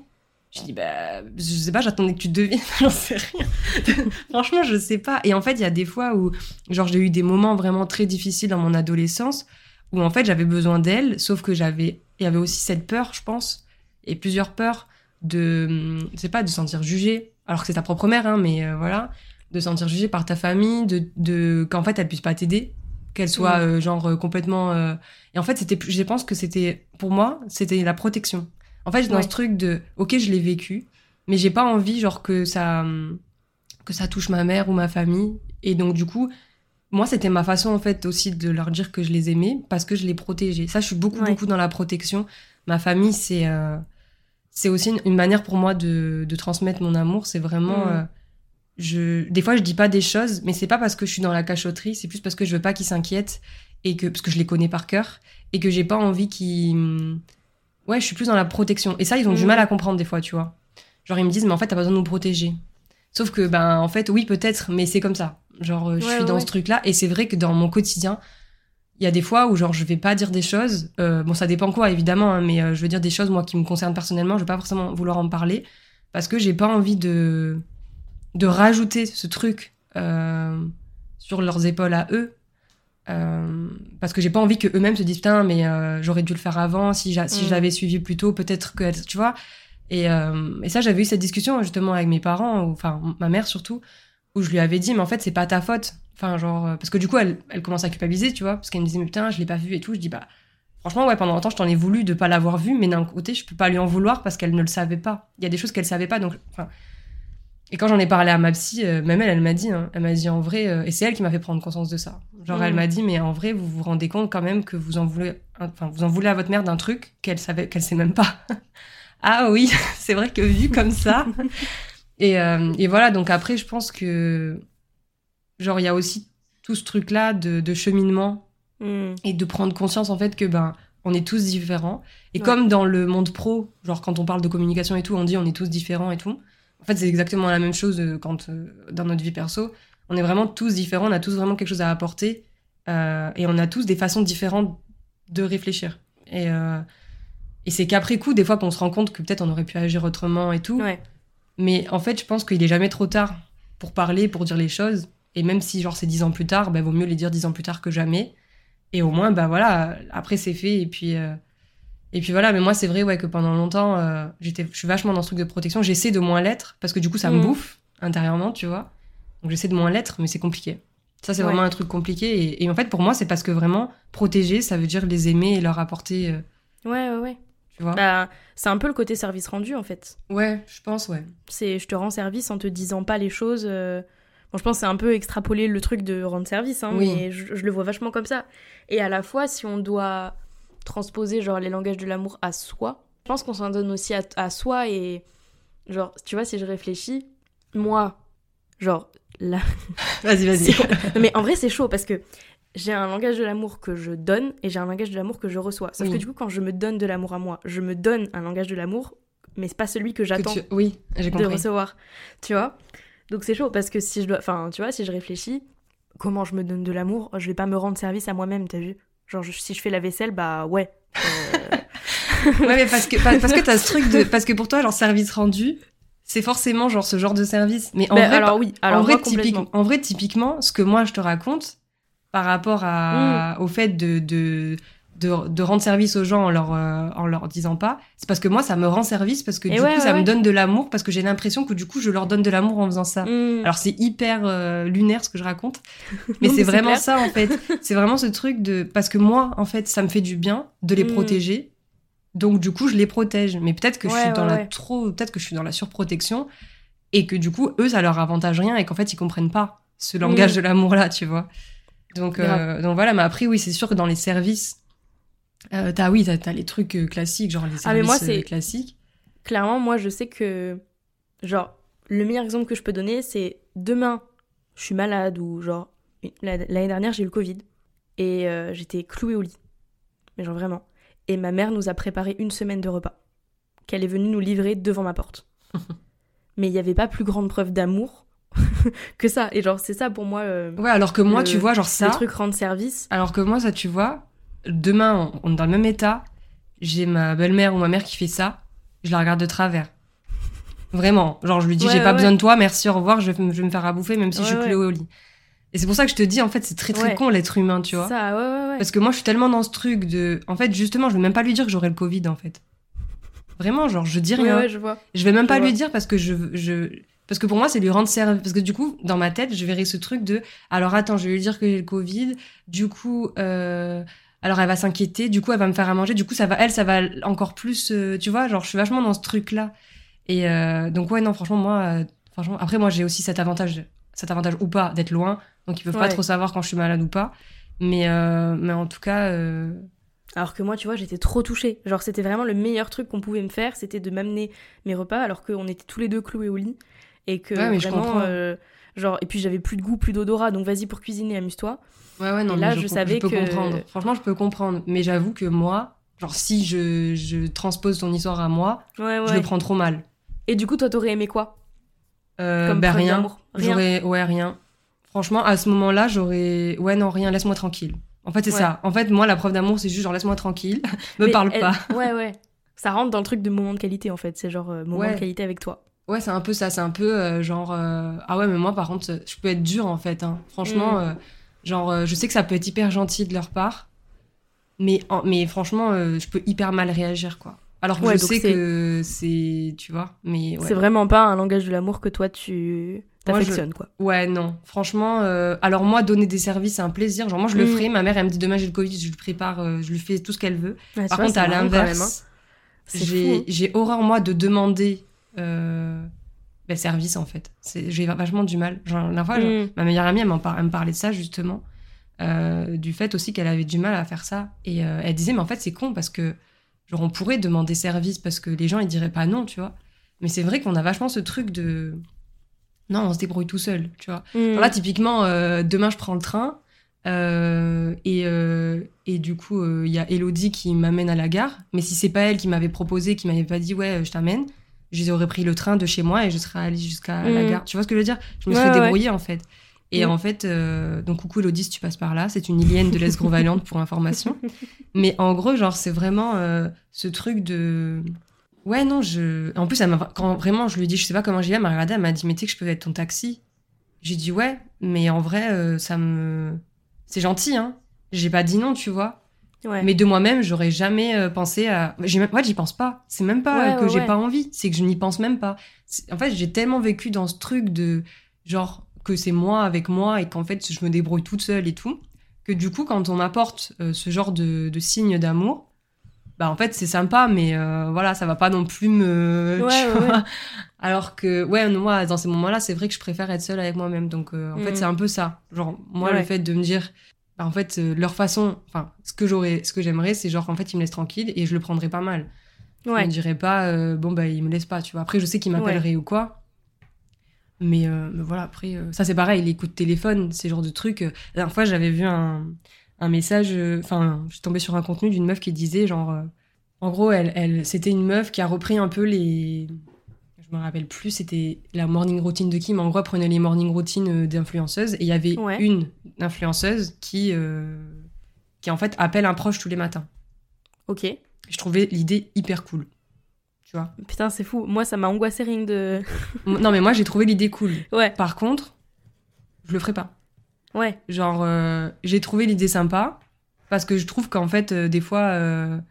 Je dis, bah, je sais pas, j'attendais que tu devines, j'en sais rien. Franchement, je sais pas. Et en fait, il y a des fois où, genre, j'ai eu des moments vraiment très difficiles dans mon adolescence où, en fait, j'avais besoin d'elle, sauf que j'avais, il y avait aussi cette peur, je pense, et plusieurs peurs de, hum, je sais pas, de se sentir jugée, alors que c'est ta propre mère, hein, mais euh, voilà, de se sentir jugée par ta famille, de, de, qu'en fait, elle puisse pas t'aider, qu'elle soit, euh, genre, euh, complètement, euh, et en fait, c'était, je pense que c'était, pour moi, c'était la protection. En fait, j'étais dans Ouais. ce truc de, ok, je l'ai vécu, mais j'ai pas envie, genre, que ça, hum, que ça touche ma mère ou ma famille. Et donc, du coup, moi, c'était ma façon, en fait, aussi de leur dire que je les aimais parce que je les protégeais. Ça, je suis beaucoup, Ouais. beaucoup dans la protection. Ma famille, c'est, euh, c'est aussi une, une manière pour moi de, de transmettre mon amour. C'est vraiment, Mm. euh, je, des fois, je dis pas des choses, mais c'est pas parce que je suis dans la cachotterie, c'est plus parce que je veux pas qu'ils s'inquiètent et que, parce que je les connais par cœur et que j'ai pas envie qu'ils, ouais, je suis plus dans la protection. Et ça, ils ont du Mm. mal à comprendre des fois, tu vois. Genre, ils me disent, mais en fait, t'as pas besoin de nous protéger. Sauf que, ben, en fait, oui, peut-être, mais c'est comme ça. Genre, euh, je Ouais, suis dans ouais. ce truc-là. Et c'est vrai que dans mon quotidien, il y a des fois où, genre, je vais pas dire des choses. euh, bon, ça dépend quoi, évidemment, hein, mais euh, je veux dire des choses, moi, qui me concernent personnellement. Je vais pas forcément vouloir en parler parce que j'ai pas envie de, de rajouter ce truc euh, sur leurs épaules à eux. Parce que j'ai pas envie que eux-mêmes se disent putain mais j'aurais dû le faire avant si Mm. je l'avais suivi plus tôt peut-être que tu vois et, euh, et ça j'avais eu cette discussion justement avec mes parents ou- enfin ma mère surtout où je lui avais dit mais en fait c'est pas ta faute enfin genre euh, parce que du coup elle, elle commence à culpabiliser tu vois parce qu'elle me disait mais putain je l'ai pas vu et tout je dis bah franchement ouais pendant longtemps je t'en ai voulu de pas l'avoir vu mais d'un côté je peux pas lui en vouloir parce qu'elle ne le savait pas il y a des choses qu'elle savait pas donc enfin et quand j'en ai parlé à ma psy, euh, même elle, elle m'a dit, hein, elle m'a dit en vrai, euh, et c'est elle qui m'a fait prendre conscience de ça. Genre, Mm. elle m'a dit, mais en vrai, vous vous rendez compte quand même que vous en voulez, enfin, vous en voulez à votre mère d'un truc qu'elle savait, qu'elle sait même pas. ah oui, c'est vrai que vu comme ça. et, euh, et voilà, donc après, je pense que, genre, il y a aussi tout ce truc-là de, de cheminement Mm. et de prendre conscience en fait que ben on est tous différents et Ouais. comme dans le monde pro genre quand on parle de communication et tout on dit on est tous différents et tout en fait c'est exactement la même chose euh, quand euh, dans notre vie perso on est vraiment tous différents on a tous vraiment quelque chose à apporter euh, et on a tous des façons différentes de réfléchir et et c'est qu'après coup des fois qu'on se rend compte que peut-être on aurait pu agir autrement et tout Ouais. mais en fait je pense qu'il est jamais trop tard pour parler pour dire les choses et même si genre c'est dix ans plus tard ben vaut mieux les dire dix ans plus tard que jamais et au moins, bah voilà, après c'est fait. Et puis, euh, et puis voilà, mais moi c'est vrai ouais, que pendant longtemps, euh, j'étais, je suis vachement dans ce truc de protection. J'essaie de moins l'être parce que du coup ça me Mhm. bouffe intérieurement, tu vois. Donc j'essaie de moins l'être, mais c'est compliqué. Ça c'est Ouais. vraiment un truc compliqué. Et, et en fait pour moi c'est parce que vraiment protéger, ça veut dire les aimer et leur apporter, euh, Ouais, ouais, ouais. Tu vois. Bah, c'est un peu le côté service rendu en fait. Ouais, je pense, ouais. C'est je te rends service en te disant pas les choses. euh, Bon, je pense que c'est un peu extrapoler le truc de rendre service, hein, Oui. mais je, je le vois vachement comme ça. Et à la fois, si on doit transposer genre les langages de l'amour à soi. Je pense qu'on s'en donne aussi à, à soi et genre, tu vois, si je réfléchis, moi, genre, là, Vas-y, vas-y. Mais en vrai, c'est chaud parce que j'ai un langage de l'amour que je donne et j'ai un langage de l'amour que je reçois. Sauf Oui. que du coup, quand je me donne de l'amour à moi, je me donne un langage de l'amour, mais c'est pas celui que j'attends tu- Oui, j'ai de recevoir. Tu vois? Donc c'est chaud parce que si je dois. Enfin, tu vois, si je réfléchis, comment je me donne de l'amour, je vais pas me rendre service à moi-même, t'as vu? Genre, je- si je fais la vaisselle, bah ouais. Euh, Ouais, mais parce que, parce que t'as ce truc de. Parce que pour toi, genre, service rendu, c'est forcément genre ce genre de service. Mais en bah, vrai, alors oui, alors en, vrai, en vrai, typiquement, ce que moi je te raconte par rapport Mm. au fait de, de, de, de rendre service aux gens en leur, euh, en leur disant pas, c'est parce que moi ça me rend service parce que Et du ouais, coup ça ouais, me donne de l'amour parce que j'ai l'impression que du coup je leur donne de l'amour en faisant ça. Hmm. Alors c'est hyper euh, lunaire ce que je raconte, mais c'est vraiment clair. ça en fait. C'est vraiment ce truc de parce que moi en fait ça me fait du bien de les Mm. protéger. Donc du coup je les protège, mais peut-être que je suis dans la trop peut-être que je suis dans la surprotection et que du coup eux ça leur avantage rien et qu'en fait ils comprennent pas ce langage Mm. de l'amour là, tu vois. Donc euh, donc voilà, mais après oui, c'est sûr que dans les services euh, t'as oui, t'as, t'as les trucs euh, classiques, genre les services Ah, mais moi, c'est- classiques. Clairement, moi, je sais que. Genre, le meilleur exemple que je peux donner, c'est demain, je suis malade ou genre. la- L'année dernière, j'ai eu le Covid et euh, j'étais clouée au lit. Mais genre vraiment. Et ma mère nous a préparé une semaine de repas qu'elle est venue nous livrer devant ma porte. Mais il n'y avait pas plus grande preuve d'amour que ça. Et genre, c'est ça pour moi euh, Ouais, alors que moi Le- tu vois genre ça le truc rendre service. Alors que moi, ça, tu vois, demain, on on est dans le même état. J'ai ma belle-mère ou ma mère qui fait ça. Je la regarde de travers. Vraiment. Genre, je lui dis, Ouais, j'ai pas ouais, besoin de toi, merci, au revoir, je vais, me- je vais me faire à bouffer, même si je suis clouée au lit. Et c'est pour ça que je te dis, en fait, c'est très très con l'être humain, tu vois. Ça, ouais, ouais, ouais. Parce que moi, je suis tellement dans ce truc de. En fait, justement, je vais même pas lui dire que j'aurai le Covid, en fait. Vraiment, genre, je dis rien. ouais, je vois. Je vais même Je pas vois. lui dire parce que je, je parce que pour moi c'est lui rendre service. Parce que du coup dans ma tête je verrai ce truc de alors attends je vais lui dire que j'ai le Covid. Du coup euh, alors elle va s'inquiéter. Du coup elle va me faire à manger. Du coup ça va elle ça va encore plus euh, tu vois genre je suis vachement dans ce truc là et euh, donc ouais non franchement moi euh, franchement après moi j'ai aussi cet avantage cet avantage ou pas d'être loin. Donc ils peuvent pas trop savoir quand je suis malade ou pas. Mais euh, mais en tout cas euh, Alors que moi, tu vois, j'étais trop touchée. Genre, c'était vraiment le meilleur truc qu'on pouvait me faire, c'était de m'amener mes repas alors qu'on était tous les deux cloués au lit. Et que Ouais, je vraiment, euh, genre, et puis j'avais plus de goût, plus d'odorat, donc vas-y pour cuisiner, amuse-toi. Ouais, ouais, non, Et là, mais je savais peux que- comprendre. Franchement, je peux comprendre. Mais j'avoue que moi, genre, si je, je transpose ton histoire à moi, Ouais, ouais. je le prends trop mal. Et du coup, toi, t'aurais aimé quoi? Euh, Comme bah, rien. J'aurais, ouais, rien. Franchement, à ce moment-là, j'aurais, ouais, non, rien, laisse-moi tranquille. En fait, c'est ça. En fait, moi, la preuve d'amour, c'est juste genre, laisse-moi tranquille, me Mais parle elle- pas. Ouais, ouais. Ça rentre dans le truc de moment de qualité, en fait. C'est genre euh, moment de qualité avec toi. Ouais, c'est un peu ça. C'est un peu euh, genre, euh, ah ouais, mais moi, par contre, je peux être dur, en fait. hein. Franchement, Mm. euh, genre, euh, je sais que ça peut être hyper gentil de leur part, mais, en- mais franchement, euh, je peux hyper mal réagir, quoi. Alors que Ouais, je sais que c'est, tu vois, mais ouais. C'est vraiment pas un langage de l'amour que toi, tu je- t'affectionnes, quoi. Ouais, non. Franchement, euh, alors moi, donner des services, c'est un plaisir. Genre, moi, je le Mm. ferai. Ma mère, elle me dit demain, j'ai le Covid, je lui prépare, euh, je lui fais tout ce qu'elle veut. Ouais, Par contre, à hein. l'inverse, j'ai hein. j'ai horreur, moi, de demander euh, ben, service, en fait. J'ai vachement du mal. Genre, la fois, genre, Mm. ma meilleure amie, elle, m'en par- me parlait de ça, justement. euh, du fait aussi qu'elle avait du mal à faire ça. Et euh, elle disait, mais en fait, c'est con parce que, genre, on pourrait demander service parce que les gens, ils diraient pas non, tu vois. Mais c'est vrai qu'on a vachement ce truc de. Non, on se débrouille tout seul, tu vois. Mm. Alors Là, typiquement, demain, je prends le train. euh, et, euh, et du coup, euh, il y a Elodie qui m'amène à la gare. Mais si c'est pas elle qui m'avait proposé, qui m'avait pas dit, ouais, je t'amène, j'aurais pris le train de chez moi et je serais allée jusqu'à la Mhm. gare. Tu vois ce que je veux dire? Je me Ouais, serais ouais. débrouillée, en fait. Et Mhm. en fait, euh, donc coucou Elodie, si tu passes par là, c'est une ilienne de l'Esgros Valiante pour information. Mais en gros, genre, c'est vraiment euh, ce truc de. Ouais, non, je. En plus, elle quand vraiment je lui dit, je sais pas comment j'y vais, elle m'a regardé, elle m'a dit, mais tu sais que je peux être ton taxi? J'ai dit, ouais, mais en vrai, euh, ça me. C'est gentil, hein. J'ai pas dit non, tu vois. Ouais. Mais de moi-même, j'aurais jamais euh, pensé à. J'ai même... Ouais, j'y pense pas. C'est même pas Ouais, euh, que j'ai pas envie, c'est que je n'y pense même pas. En fait, j'ai tellement vécu dans ce truc de. Genre, que c'est moi avec moi et qu'en fait, je me débrouille toute seule et tout. Que du coup, quand on m'apporte euh, ce genre de, de signe d'amour, bah en fait, c'est sympa, mais euh, voilà, ça va pas non plus me. Alors que, ouais, moi, dans ces moments-là, c'est vrai que je préfère être seule avec moi-même. Donc, euh, en fait, Mhm. c'est un peu ça. Genre, moi, le fait de me dire, bah, en fait, euh, leur façon, enfin, ce que j'aurais, ce que j'aimerais, c'est genre, en fait, ils me laissent tranquille et je le prendrais pas mal. Je Ouais. me dirais pas, euh, bon, bah, ils me laissent pas, tu vois. Après, je sais qu'ils m'appelleraient ou quoi. Mais, euh, mais voilà, après, ça c'est pareil, les coups de téléphone, ces genres de trucs. La dernière fois, j'avais vu un, un message, enfin, je suis tombée sur un contenu d'une meuf qui disait, genre, en gros, elle, elle, c'était une meuf qui a repris un peu les. Me rappelle plus, c'était la morning routine de qui, mais en gros, prenait les morning routines euh, d'influenceuses et il y avait Ouais. une influenceuse qui, euh, qui, en fait, appelle un proche tous les matins. Ok. Je trouvais l'idée hyper cool. Tu vois Putain, c'est fou. Moi, ça m'a angoissé rien que de. Non, mais moi, j'ai trouvé l'idée cool. Ouais, Par contre, je le ferai pas. ouais. Genre, euh, j'ai trouvé l'idée sympa parce que je trouve qu'en fait, euh, des fois,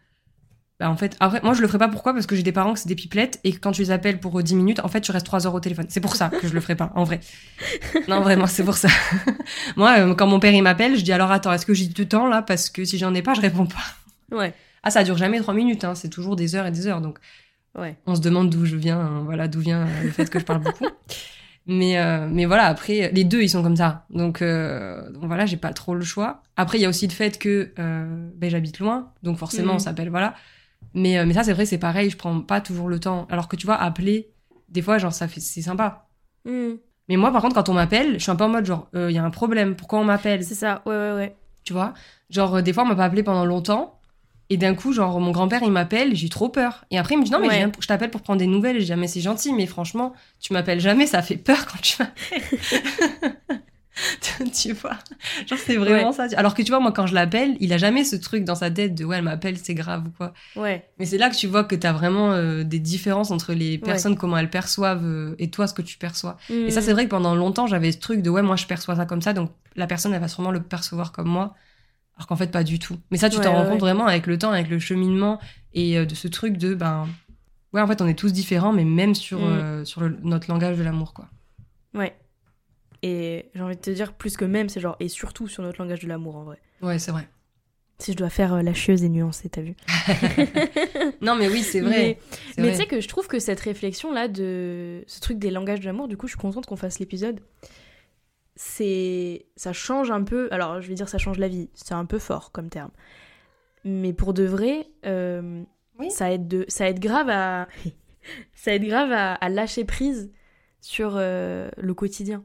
bah, en fait, après, moi, je le ferai pas. Pourquoi? Parce que j'ai des parents que c'est des pipelettes et que quand tu les appelles pour euh, 10 minutes, en fait, tu restes 3 heures au téléphone. C'est pour ça que je le ferai pas, en vrai. Non, vraiment, c'est pour ça. moi, euh, quand mon père il m'appelle, je dis alors attends, est-ce que j'ai du temps là? Parce que si j'en ai pas, je réponds pas. Ouais, Ah, ça dure jamais 3 minutes, hein, c'est toujours des heures et des heures. Donc, ouais. on se demande d'où je viens, hein, voilà, d'où vient euh, le fait que je parle beaucoup. Mais, euh, mais voilà, après, les deux, ils sont comme ça. Donc, euh, donc voilà, j'ai pas trop le choix. Après, il y a aussi le fait que euh, ben, j'habite loin, donc forcément, Mhm. on s'appelle, voilà. Mais, euh, mais ça, c'est vrai, c'est pareil, je prends pas toujours le temps. Alors que tu vois, appeler, des fois, genre, ça fait, c'est sympa. Hmm. Mais moi, par contre, quand on m'appelle, je suis un peu en mode, genre, il y a un problème, pourquoi on m'appelle? C'est ça, ouais, ouais, ouais. Tu vois? Genre, euh, des fois, on m'a pas appelé pendant longtemps. Et d'un coup, genre, mon grand-père, il m'appelle, j'ai trop peur. Et après, il me dit, non, mais Ouais. je, t'appelle pour prendre des nouvelles. Et je dis, mais c'est gentil, mais franchement, tu m'appelles jamais, ça fait peur quand tu m'appelles. tu- vois Genre, c'est vraiment ça. Alors que tu vois, moi, quand je l'appelle, il a jamais ce truc dans sa tête de, ouais, elle m'appelle, c'est grave ou quoi. Ouais, Mais c'est là que tu vois que t'as vraiment euh, des différences entre les personnes, comment elles perçoivent, euh, et toi, ce que tu perçois. Et ça, Hmm. c'est vrai que pendant longtemps, j'avais ce truc de ouais, moi, je perçois ça comme ça, donc la personne, elle va sûrement le percevoir comme moi, alors qu'en fait, pas du tout. Mais ça, tu Ouais, t'en rends compte vraiment avec le temps, avec le cheminement et euh, de ce truc de ben ouais, en fait, on est tous différents, mais même sur Mm. euh, sur le- notre langage de l'amour, quoi. Ouais. Et j'ai envie de te dire, plus que même, c'est genre, et surtout sur notre langage de l'amour en vrai. Ouais, c'est vrai. Si je dois faire euh, la chieuse et nuancée, t'as vu Non, mais oui, c'est vrai. Mais tu sais que je trouve que cette réflexion-là de ce truc des langages de l'amour, du coup, je suis contente qu'on fasse l'épisode. C'est. Ça change un peu. Alors, je vais dire ça change la vie. C'est un peu fort comme terme. Mais pour de vrai, euh, Oui. ça, aide de... ça aide grave à. ça aide grave à, à lâcher prise sur euh, le quotidien.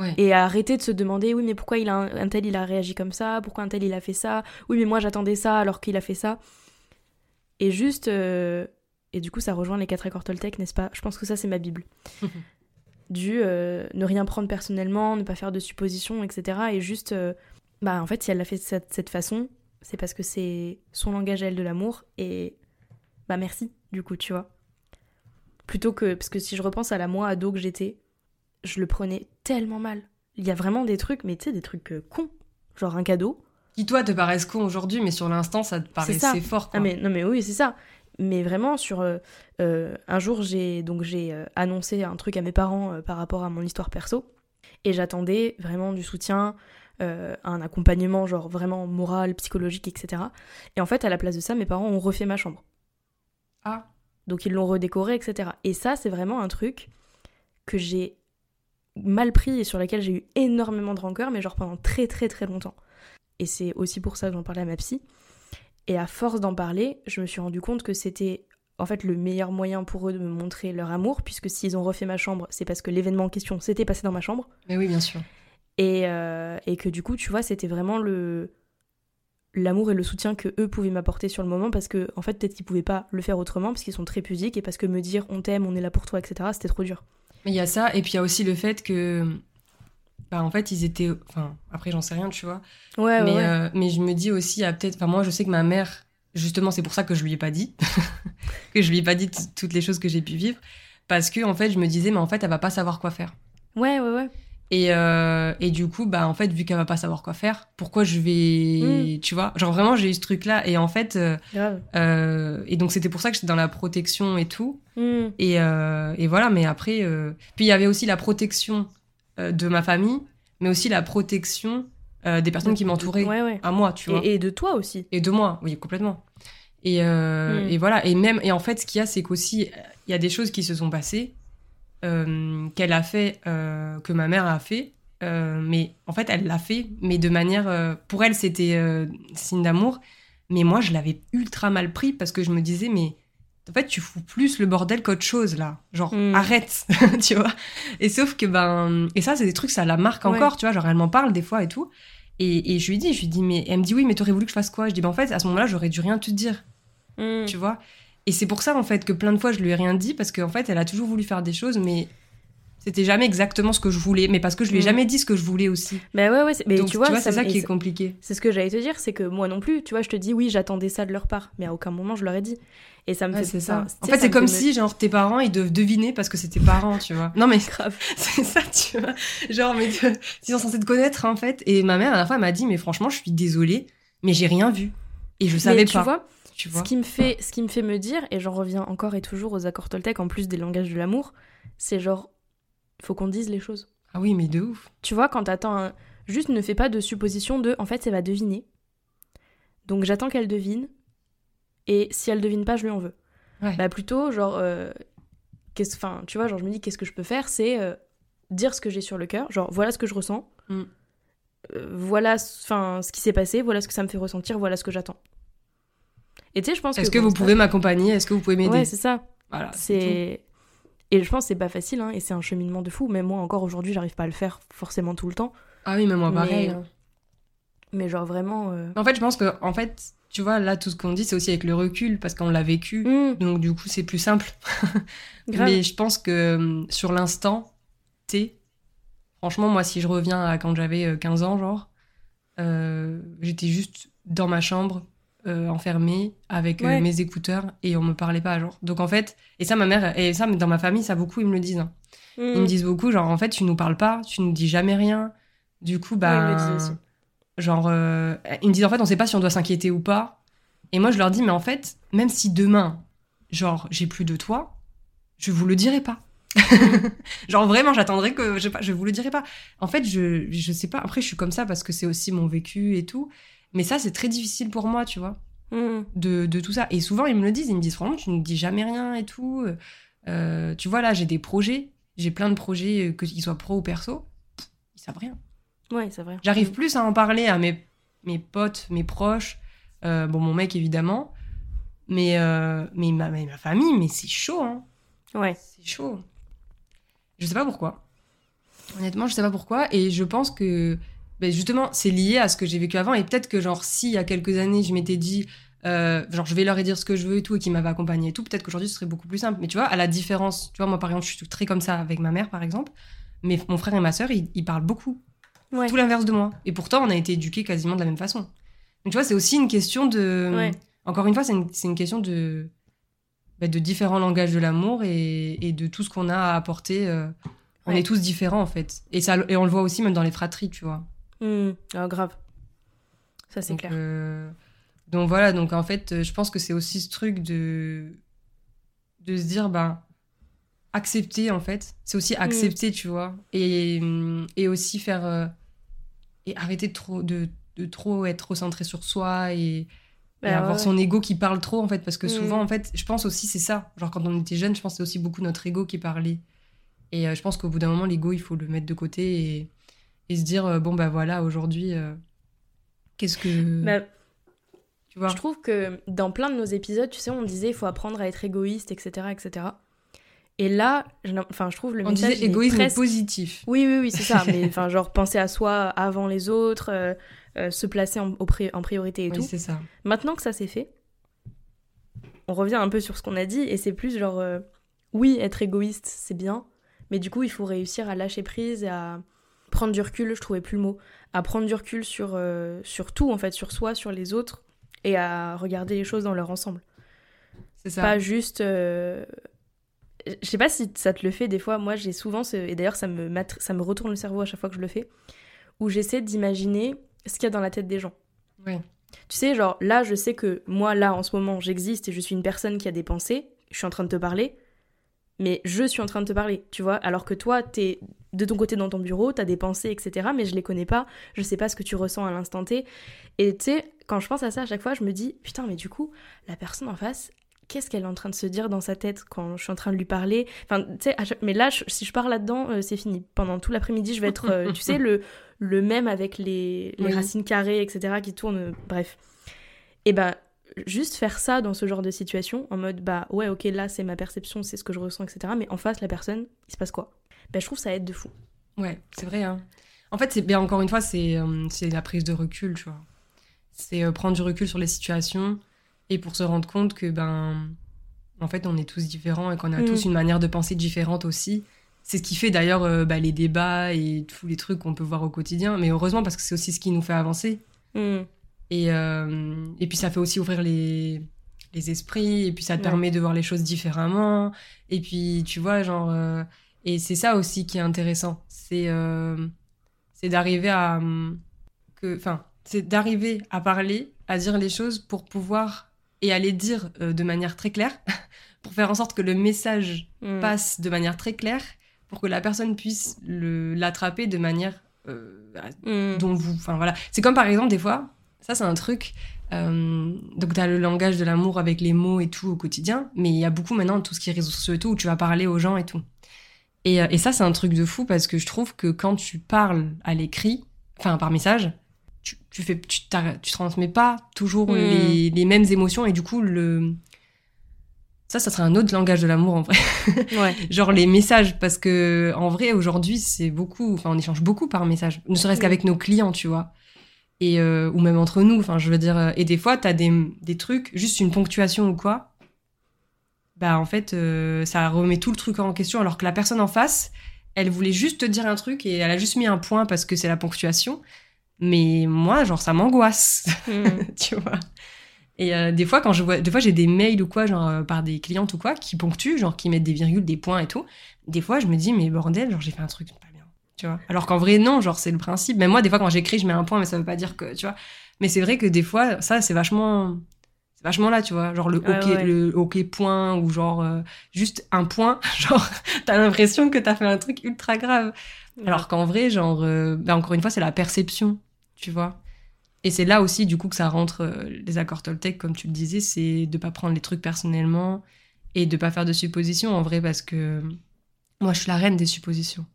Ouais. Et à arrêter de se demander, oui, mais pourquoi il a un, un tel il a réagi comme ça Pourquoi un tel il a fait ça Oui, mais moi j'attendais ça alors qu'il a fait ça. Et juste. euh, Et du coup, ça rejoint les quatre accords Toltec, n'est-ce pas? Je pense que ça, c'est ma Bible. du euh, ne rien prendre personnellement, ne pas faire de suppositions, etc. Et juste. euh, Bah, en fait, si elle l'a fait de cette, cette façon, c'est parce que c'est son langage à elle de l'amour. Et. Bah, merci, du coup, tu vois. Plutôt que. Parce que si je repense à la moi ado que j'étais, je le prenais tellement mal. Il y a vraiment des trucs, mais tu sais, des trucs euh, cons. Genre un cadeau. Qui toi te paraissent con aujourd'hui, mais sur l'instant, ça te paraissait fort, quoi. Ah mais, non mais oui, c'est ça. Mais vraiment, sur euh, euh, un jour, j'ai donc j'ai annoncé un truc à mes parents par rapport à mon histoire perso. Et j'attendais vraiment du soutien, un accompagnement genre vraiment moral, psychologique, etc. Et en fait, à la place de ça, mes parents ont refait ma chambre. Ah. Donc ils l'ont redécorée, etc. Et ça, c'est vraiment un truc que j'ai mal pris et sur lequel j'ai eu énormément de rancœur, mais genre pendant très très très longtemps. Et c'est aussi pour ça que j'en parlais à ma psy. Et à force d'en parler, je me suis rendu compte que c'était en fait le meilleur moyen pour eux de me montrer leur amour, puisque s'ils ont refait ma chambre, c'est parce que l'événement en question s'était passé dans ma chambre. Mais oui, bien sûr. Et, euh, et que du coup, tu vois, c'était vraiment le l'amour et le soutien que eux pouvaient m'apporter sur le moment parce que en fait peut-être qu'ils pouvaient pas le faire autrement parce qu'ils sont très pudiques et parce que me dire on t'aime on est là pour toi etc c'était trop dur il y a ça, et puis il y a aussi le fait que. Bah, en fait, ils étaient. Enfin, après, j'en sais rien, tu vois. ouais mais, ouais, euh, mais je me dis aussi, à peut-être. Enfin, moi, je sais que ma mère, justement, c'est pour ça que je lui ai pas dit. que je lui ai pas dit toutes les choses que j'ai pu vivre. Parce que, en fait, je me disais, mais en fait, elle va pas savoir quoi faire. ouais ouais ouais Et, euh, et du coup, bah, en fait, vu qu'elle va pas savoir quoi faire, pourquoi je vais. Tu vois? Genre, vraiment, j'ai eu ce truc-là. Et en fait. euh, euh, et donc, c'était pour ça que j'étais dans la protection et tout. Hmm. Et, euh, et voilà, mais après. euh, Puis, il y avait aussi la protection euh, de ma famille, mais aussi la protection des personnes qui m'entouraient ouais ouais à moi, tu vois. et, et de toi aussi Et de moi, oui, complètement. Et, euh, Mm. et voilà, et même, et en fait, ce qu'il y a, c'est qu'aussi, il y a des choses qui se sont passées, qu'elle a fait, euh, que ma mère a fait, Euh, mais en fait, elle l'a fait, mais de manière. euh, pour elle, c'était euh, signe d'amour. Mais moi, je l'avais ultra mal pris parce que je me disais, mais en fait, tu fous plus le bordel qu'autre chose, là. Genre, Mm. arrête, tu vois. Et sauf que, ben. Et ça, c'est des trucs, ça la marque Ouais. encore, tu vois. Genre, elle m'en parle des fois et tout. Et, et je lui dis, je lui dis, mais. Elle me dit, oui, mais t'aurais voulu que je fasse quoi? Je dis, ben en fait, à ce moment-là, j'aurais dû rien te dire Mm. tu vois? Et c'est pour ça, en fait, que plein de fois, je lui ai rien dit, parce qu'en fait, elle a toujours voulu faire des choses, mais c'était jamais exactement ce que je voulais, mais parce que je lui ai Mhm. jamais dit ce que je voulais aussi. Bah ouais, ouais, mais Donc, tu vois, c'est ça qui est compliqué. C'est ce que j'allais te dire, c'est que moi non plus, tu vois, je te dis oui, j'attendais ça de leur part, mais à aucun moment je leur ai dit. Et ça me Ouais, fait c'est ça. En fait, c'est me comme si, genre, tes parents, ils doivent deviner parce que c'est tes parents, tu vois. Non, mais grave. c'est ça, tu vois. Genre, mais tu- ils sont censés te connaître, en fait. Et ma mère, à la fois, elle m'a dit, mais franchement, je suis désolée, mais j'ai rien vu. Et je savais mais tu pas. vois, tu ce qui me fait, ce qui me fait me dire, et j'en reviens encore et toujours aux accords Toltec en plus des langages de l'amour, c'est genre, faut qu'on dise les choses. Ah oui, mais de ouf. Tu vois, quand t'attends un... Juste ne fais pas de supposition de, en fait, elle va deviner. Donc j'attends qu'elle devine, et si elle devine pas, je lui en veux. Ouais. Bah plutôt, genre, euh, qu'est-ce, enfin, tu vois, genre je me dis, qu'est-ce que je peux faire, c'est euh, dire ce que j'ai sur le cœur, genre voilà ce que je ressens, Mm. Euh, voilà, enfin, ce qui s'est passé, voilà ce que ça me fait ressentir, voilà ce que j'attends. Et tu sais, je pense Est-ce que vous pouvez m'accompagner? Est-ce que vous pouvez m'aider? Ouais, c'est ça. Voilà. c'est et je pense que c'est pas facile, hein, et c'est un cheminement de fou. Même moi encore aujourd'hui, j'arrive pas à le faire forcément tout le temps. Ah oui, mais moi, Mais- pareil. hein. Mais genre vraiment. euh, En fait, je pense que, en fait, tu vois, là, tout ce qu'on dit, c'est aussi avec le recul, parce qu'on l'a vécu. hmm, Donc, du coup, c'est plus simple. Mais je pense que hum, sur l'instant T, franchement, moi, si je reviens à quand j'avais euh, 15 ans, genre, euh, j'étais juste dans ma chambre, euh, enfermée, avec euh, mes écouteurs, et on me parlait pas, genre. Donc, en fait, et ça, ma mère, et ça, dans ma famille, ça, beaucoup, ils me le disent. hein. Ils me disent beaucoup, genre, en fait, tu nous parles pas, tu nous dis jamais rien. Du coup, bah. Ouais, ils. Genre, euh, ils me disent, en fait, on sait pas si on doit s'inquiéter ou pas. Et moi, je leur dis, mais en fait, même si demain, genre, j'ai plus de toi, je vous le dirai pas. genre, vraiment, j'attendrai que. Je, je vous le dirai pas. En fait, je, je sais pas. Après, je suis comme ça parce que c'est aussi mon vécu et tout. Mais ça, c'est très difficile pour moi, tu vois Hmm. de, de tout ça. Et souvent, ils me le disent, ils me disent, franchement, tu ne dis jamais rien et tout. Euh, tu vois, là, j'ai des projets, j'ai plein de projets, euh, que qu'ils soient pro ou perso, ils savent rien. Ouais, c'est vrai. J'arrive plus à en parler à mes, mes potes, mes proches, euh, bon, mon mec, évidemment, mais, euh, mais, ma, mais ma famille, mais c'est chaud, hein. Ouais. C'est chaud. Je sais pas pourquoi. Honnêtement, je sais pas pourquoi. Et je pense que, ben, justement, c'est lié à ce que j'ai vécu avant. Et peut-être que, genre, si il y a quelques années, je m'étais dit, euh, genre, je vais leur dire ce que je veux et tout, et qu'ils m'avaient accompagné et tout, peut-être qu'aujourd'hui, ce serait beaucoup plus simple. Mais tu vois, à la différence, tu vois, moi, par exemple, je suis très comme ça avec ma mère, par exemple. Mais mon frère et ma sœur, ils, ils parlent beaucoup. Ouais. Tout l'inverse de moi. Et pourtant, on a été éduqués quasiment de la même façon. Donc, tu vois, c'est aussi une question de. Ouais. Encore une fois, c'est une, une question de, bah, de différents langages de l'amour et, et de tout ce qu'on a à apporter. euh, on Ouais. est tous différents, en fait. Et, ça, et on le voit aussi même dans les fratries, tu vois. Hmm. Ah, grave. Ça, c'est clair. euh, donc voilà, donc en fait, euh, je pense que c'est aussi ce truc de, de se dire, ben, accepter, en fait. C'est aussi Mm. accepter, tu vois. Et, hum, et aussi faire. euh, et arrêter de trop, de, de trop être trop centré sur soi et, et Bah, avoir ouais, son ego qui parle trop, en fait. Parce que Mm. souvent, en fait, je pense aussi, c'est ça. Genre, quand on était jeune, je pense que c'est aussi beaucoup notre ego qui parlait. Et euh, je pense qu'au bout d'un moment, l'ego, il faut le mettre de côté et, et se dire, euh, bon, bah voilà, aujourd'hui, euh, qu'est-ce que. Bah, tu vois? je trouve que dans plein de nos épisodes, tu sais, on disait il faut apprendre à être égoïste, etc., etc. Et là, enfin, je trouve le On message disait égoïsme presque- positif. Oui, oui, oui, c'est ça. Mais enfin, genre penser à soi avant les autres, euh, euh, se placer en, au pri- en priorité et Oui, tout. c'est ça. Maintenant que ça c'est fait, on revient un peu sur ce qu'on a dit et c'est plus genre, oui, être égoïste, c'est bien, mais du coup, il faut réussir à lâcher prise et à prendre du recul, je trouvais plus le mot, à prendre du recul sur, euh, sur tout, en fait, sur soi, sur les autres, et à regarder les choses dans leur ensemble. C'est ça. Pas juste... euh, Je sais pas si ça te le fait des fois, moi j'ai souvent, ce... et d'ailleurs ça me, mat- ça me retourne le cerveau à chaque fois que je le fais, où j'essaie d'imaginer ce qu'il y a dans la tête des gens. Tu sais, genre là, je sais que moi, là, en ce moment, j'existe et je suis une personne qui a des pensées, je suis en train de te parler, mais je suis en train de te parler, tu vois, alors que toi, t'es de ton côté dans ton bureau, t'as des pensées, etc., mais je les connais pas, je sais pas ce que tu ressens à l'instant T. Et tu sais, quand je pense à ça à chaque fois, je me dis, putain, mais du coup, la personne en face, qu'est-ce qu'elle est en train de se dire dans sa tête quand je suis en train de lui parler? Enfin, tu sais, mais là, si je pars là-dedans, euh, c'est fini. Pendant tout l'après-midi, je vais être, euh, tu sais, le, le même avec les, les racines carrées, etc., qui tournent, bref. Et ben, juste faire ça dans ce genre de situation, en mode, bah ouais, ok, là, c'est ma perception, c'est ce que je ressens, etc., mais en face, la personne, il se passe quoi? Ben, je trouve ça aide de fou. Ouais, c'est vrai, hein. En fait, c'est bien encore une fois, c'est c'est la prise de recul, tu vois. C'est prendre du recul sur les situations et pour se rendre compte que, ben, en fait, on est tous différents et qu'on a tous mm. une manière de penser différente aussi. C'est ce qui fait d'ailleurs euh, bah, les débats et tous les trucs qu'on peut voir au quotidien. Mais heureusement, parce que c'est aussi ce qui nous fait avancer. Mm. Et, euh, et puis, ça fait aussi ouvrir les, les esprits. Et puis, ça te permet de voir les choses différemment. Et puis, tu vois, genre. Euh, et c'est ça aussi qui est intéressant. C'est c'est d'arriver à. que Enfin, c'est d'arriver à parler, à dire les choses pour pouvoir et à les dire euh, de manière très claire pour faire en sorte que le message mm. passe de manière très claire pour que la personne puisse l'attraper de manière euh, mm. dont vous enfin voilà c'est comme par exemple des fois ça c'est un truc euh, donc tu as le langage de l'amour avec les mots et tout au quotidien mais il y a beaucoup maintenant tout ce qui est réseaux sociaux et tout où tu vas parler aux gens et tout et, et ça c'est un truc de fou parce que je trouve que quand tu parles à l'écrit enfin par message tu, tu fais tu, tu transmets pas toujours hmm. les, les, mêmes émotions et du coup le ça ça serait un autre langage de l'amour en vrai ouais. genre les messages parce que en vrai aujourd'hui c'est beaucoup enfin on échange beaucoup par message ne serait-ce qu'avec nos clients tu vois et euh, ou même entre nous enfin je veux dire et des fois t'as des des trucs juste une ponctuation ou quoi bah en fait euh, ça remet tout le truc en question alors que la personne en face elle voulait juste te dire un truc et elle a juste mis un point parce que c'est la ponctuation mais moi, genre, ça m'angoisse, hmm. tu vois. Et euh, des fois, quand je vois, des fois, j'ai des mails ou quoi, genre, euh, par des clientes ou quoi, qui ponctuent, genre, qui mettent des virgules, des points et tout. Des fois, je me dis, mais bordel, genre, j'ai fait un truc pas tu vois. Alors qu'en vrai, non, genre, c'est le principe. Même moi, des fois, quand j'écris, je mets un point, mais ça veut pas dire que, tu vois. Mais c'est vrai que des fois, ça, c'est vachement, c'est vachement là, tu vois. Genre, le ok, le point, ou genre, euh, juste un point, genre, t'as l'impression que t'as fait un truc ultra grave. Alors qu'en vrai, genre, bah, encore une fois, c'est la perception tu vois. Et c'est là aussi, du coup, que ça rentre euh, les accords Toltec, comme tu le disais, c'est de pas prendre les trucs personnellement et de pas faire de suppositions, en vrai, parce que moi, je suis la reine des suppositions.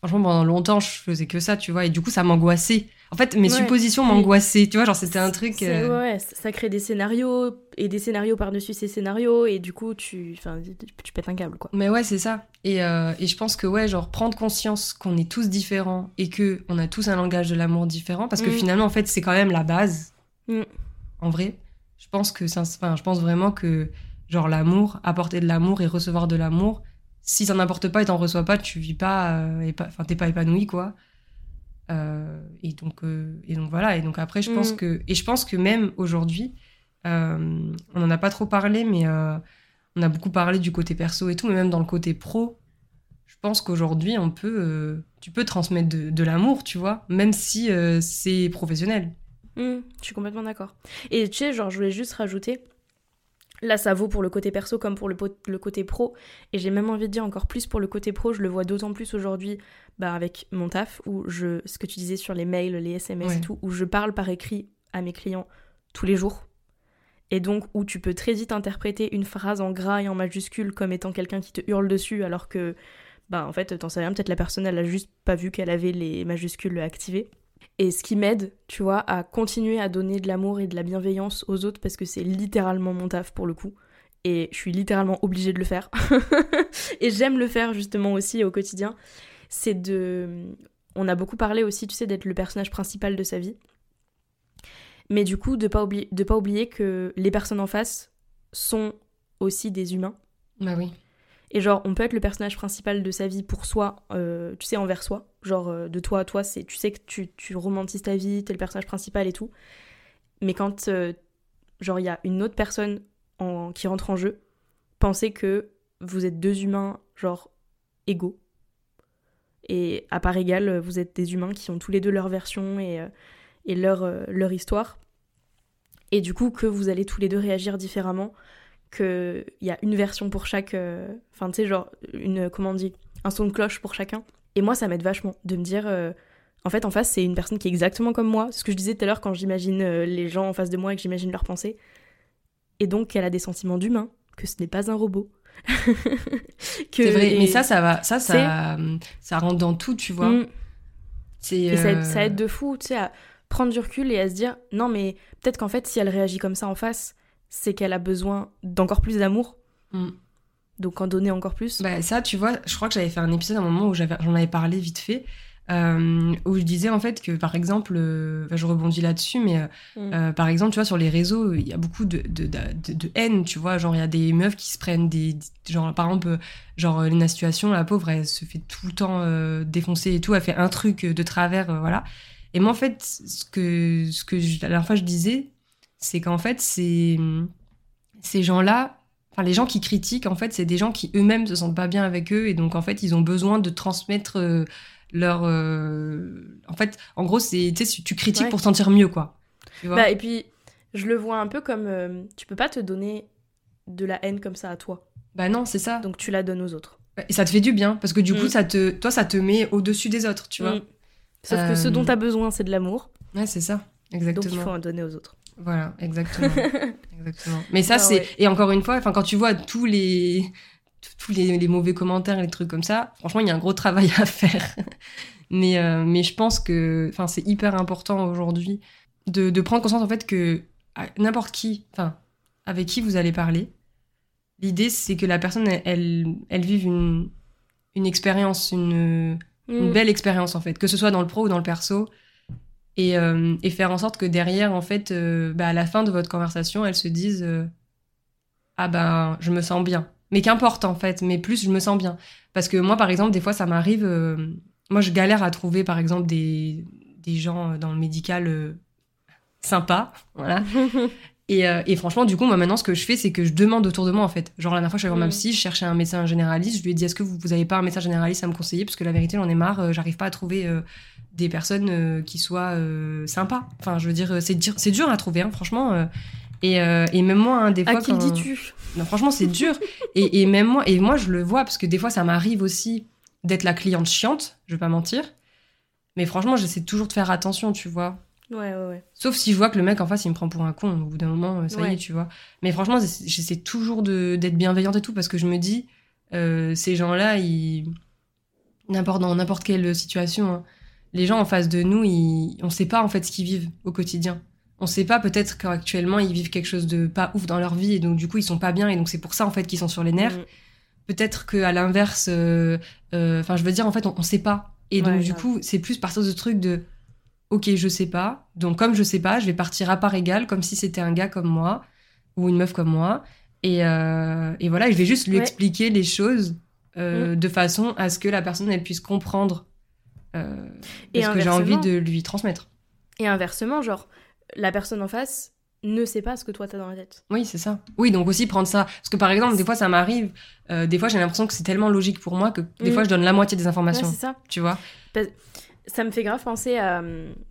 Franchement, pendant longtemps, je faisais que ça, tu vois, et du coup, ça m'angoissait. En fait, mes suppositions m'angoissaient, tu vois, genre c'était un truc. Euh, ouais, ça crée des scénarios et des scénarios par-dessus ces scénarios, et du coup, tu, tu pètes un câble, quoi. Mais ouais, c'est ça. Et, euh, et, je pense que, ouais, genre prendre conscience qu'on est tous différents et que on a tous un langage de l'amour différent, parce que mm. finalement, en fait, c'est quand même la base. Mm. En vrai, je pense que, enfin, je pense vraiment que, genre, l'amour, apporter de l'amour et recevoir de l'amour, si ça n'apporte pas et t'en reçois pas, tu vis pas, euh, enfin t'es pas épanoui quoi. Euh, et donc euh, et donc voilà et donc après je pense mm. que et je pense que même aujourd'hui, on en a pas trop parlé mais on a beaucoup parlé du côté perso et tout, mais même dans le côté pro, je pense qu'aujourd'hui on peut, tu peux transmettre de, l'amour, tu vois, même si c'est professionnel. Mm, je suis complètement d'accord. Et tu sais, genre, je voulais juste rajouter, Là, ça vaut pour le côté perso comme pour le, le côté pro. Et j'ai même envie de dire encore plus pour le côté pro. Je le vois d'autant plus aujourd'hui bah, avec mon taf, où je, ce que tu disais sur les mails, les SMS et tout, où je parle par écrit à mes clients tous les jours. Et donc, où tu peux très vite interpréter une phrase en gras et en majuscule comme étant quelqu'un qui te hurle dessus, alors que, bah, en fait, t'en sais rien, peut-être la personne, elle a juste pas vu qu'elle avait les majuscules activées et ce qui m'aide, tu vois, à continuer à donner de l'amour et de la bienveillance aux autres parce que c'est littéralement mon taf pour le coup. Et je suis littéralement obligée de le faire. et j'aime le faire justement aussi au quotidien. C'est de. On a beaucoup parlé aussi, tu sais, d'être le personnage principal de sa vie. Mais du coup, de pas oublier, pas oublier que les personnes en face sont aussi des humains. Bah oui. Et genre, on peut être le personnage principal de sa vie pour soi, euh, tu sais, envers soi. Genre, euh, de toi à toi, c'est, tu sais que tu, tu romantises ta vie, t'es le personnage principal et tout. Mais quand, euh, genre, il y a une autre personne en, qui rentre en jeu, pensez que vous êtes deux humains, genre, égaux. Et à part égale, vous êtes des humains qui ont tous les deux leur version et, et leur, leur histoire. Et du coup, que vous allez tous les deux réagir différemment qu'il y a une version pour chaque. Euh, enfin, tu sais, genre, une, comment on dit, un son de cloche pour chacun. Et moi, ça m'aide vachement de me dire. Euh, en fait, en face, c'est une personne qui est exactement comme moi. Ce que je disais tout à l'heure quand j'imagine euh, les gens en face de moi et que j'imagine leurs pensées. et donc qu'elle a des sentiments d'humain, que ce n'est pas un robot. Que- C'est vrai, mais ça, ça va, ça, ça, ça rentre dans tout, tu vois. Mm. C'est, Et ça, aide, euh, ça aide de fou, tu sais, à prendre du recul et à se dire non, mais peut-être qu'en fait, si elle réagit comme ça en face, c'est qu'elle a besoin d'encore plus d'amour. Mm. Donc en donner encore plus. Bah, ça, tu vois, je crois que j'avais fait un épisode à un moment où j'en avais parlé vite fait, euh, où je disais en fait que par exemple, euh, je rebondis là-dessus, mais euh, Mm. par exemple, tu vois, sur les réseaux, il y a beaucoup de, de, de, de- de haine, tu vois, genre il y a des meufs qui se prennent des. des- genre par exemple, genre Lena Situation, la pauvre, elle se fait tout le temps défoncer et tout, elle fait un truc de travers, voilà. Et moi, en fait, ce que, ce que je- la dernière fois je disais, c'est qu'en fait, c'est ces gens-là, enfin les gens qui critiquent, en fait, c'est des gens qui eux-mêmes se sentent pas bien avec eux et donc en fait, ils ont besoin de transmettre euh, leur. euh, En fait, en gros, c'est tu critiques Ouais. pour sentir mieux, quoi. Tu vois? Bah, et puis, je le vois un peu comme euh, tu peux pas te donner de la haine comme ça à toi. Bah non, c'est ça. Donc tu la donnes aux autres. Et ça te fait du bien parce que du coup, Mm. ça te, toi, ça te met au-dessus des autres, tu vois? Mm. Sauf que ce dont Euh, tu as besoin, c'est de l'amour. Ouais, c'est ça. Donc Exactement. il faut en donner aux autres. Voilà, exactement. exactement. Mais ça, Ah c'est. ouais. Et encore une fois, quand tu vois tous les. tous les, les mauvais commentaires les trucs comme ça, franchement, il y a un gros travail à faire. mais, euh, mais je pense que c'est hyper important aujourd'hui de, de prendre conscience en fait que à n'importe qui, enfin, avec qui vous allez parler, l'idée c'est que la personne, elle, elle, elle vive une, une expérience, une, une Mm. belle expérience en fait, que ce soit dans le pro ou dans le perso. Et, euh, et faire en sorte que derrière, en fait, euh, bah, à la fin de votre conversation, elles se disent euh, Ah ben, je me sens bien. Mais qu'importe en fait, mais plus je me sens bien. Parce que moi, par exemple, des fois, ça m'arrive. moi, je galère à trouver, par exemple, des, des gens dans le médical sympas. Voilà. Et, euh, et franchement, du coup, moi maintenant, ce que je fais, c'est que je demande autour de moi, en fait. Genre, la dernière fois, je suis allée voir ma Mm. psy, je cherchais un médecin généraliste, je lui ai dit, est-ce que vous, vous avez pas un médecin généraliste à me conseiller? Parce que la vérité, j'en ai marre, euh, j'arrive pas à trouver euh, des personnes qui soient sympas. Enfin, je veux dire, c'est dur, c'est dur à trouver, hein, franchement. et, et même moi, hein, des À fois. qui le quand- dis-tu? Non, franchement, c'est dur. et, et même moi, et moi, je le vois parce que des fois, ça m'arrive aussi d'être la cliente chiante, je vais pas mentir. Mais franchement, j'essaie toujours de faire attention, tu vois. Ouais, ouais, ouais. Sauf si je vois que le mec en face, il me prend pour un con. Au bout d'un moment, euh, ça y est, tu vois. Mais franchement, j'essa- j'essaie toujours d'être bienveillante et tout parce que je me dis, euh, ces gens-là, ils. N'importe, dans n'importe quelle situation, hein, les gens en face de nous, ils, on sait pas en fait ce qu'ils vivent au quotidien. On sait pas, peut-être qu'actuellement, ils vivent quelque chose de pas ouf dans leur vie et donc du coup, ils sont pas bien et donc c'est pour ça en fait qu'ils sont sur les nerfs. Mm. Peut-être qu'à l'inverse, euh, euh, enfin, je veux dire, en fait, on, on sait pas. Et donc, du coup, c'est plus partir de ce truc de, ok, je sais pas. Donc, comme je sais pas, je vais partir à part égale, comme si c'était un gars comme moi ou une meuf comme moi. Et, euh, et voilà, je vais juste lui Ouais. expliquer les choses euh, de façon à ce que la personne elle puisse comprendre euh, Et ce que j'ai envie de lui transmettre. Et inversement, genre, la personne en face ne sait pas ce que toi t'as dans la tête. Oui, c'est ça. Oui, donc aussi prendre ça. Parce que par exemple, des fois, ça m'arrive. des fois, j'ai l'impression que c'est tellement logique pour moi que des Mm. fois, je donne la moitié des Ouais, informations. c'est ça. tu vois Ça me fait grave penser à.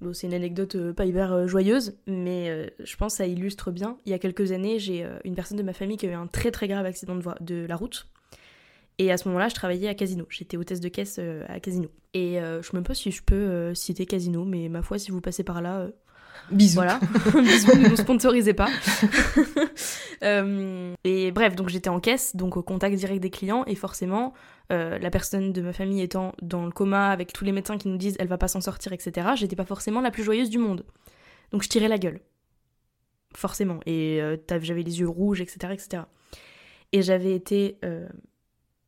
Bon, c'est une anecdote euh, pas hyper euh, joyeuse, mais euh, je pense que ça illustre bien. Il y a quelques années, j'ai euh, une personne de ma famille qui a eu un très très grave accident de, voie- de la route. Et à ce moment-là, je travaillais à Casino. J'étais hôtesse de caisse euh, à Casino. Et euh, je sais même pas si je peux euh, citer Casino, mais ma foi, si vous passez par là, euh, Bisous. voilà. Bisous, ne nous sponsorisez pas. Euh, et bref, donc j'étais en caisse, donc au contact direct des clients, et forcément, euh, la personne de ma famille étant dans le coma avec tous les médecins qui nous disent elle va pas s'en sortir, etc., j'étais pas forcément la plus joyeuse du monde. Donc je tirais la gueule. Forcément. Et euh, j'avais les yeux rouges, etc., etc. Et j'avais été euh,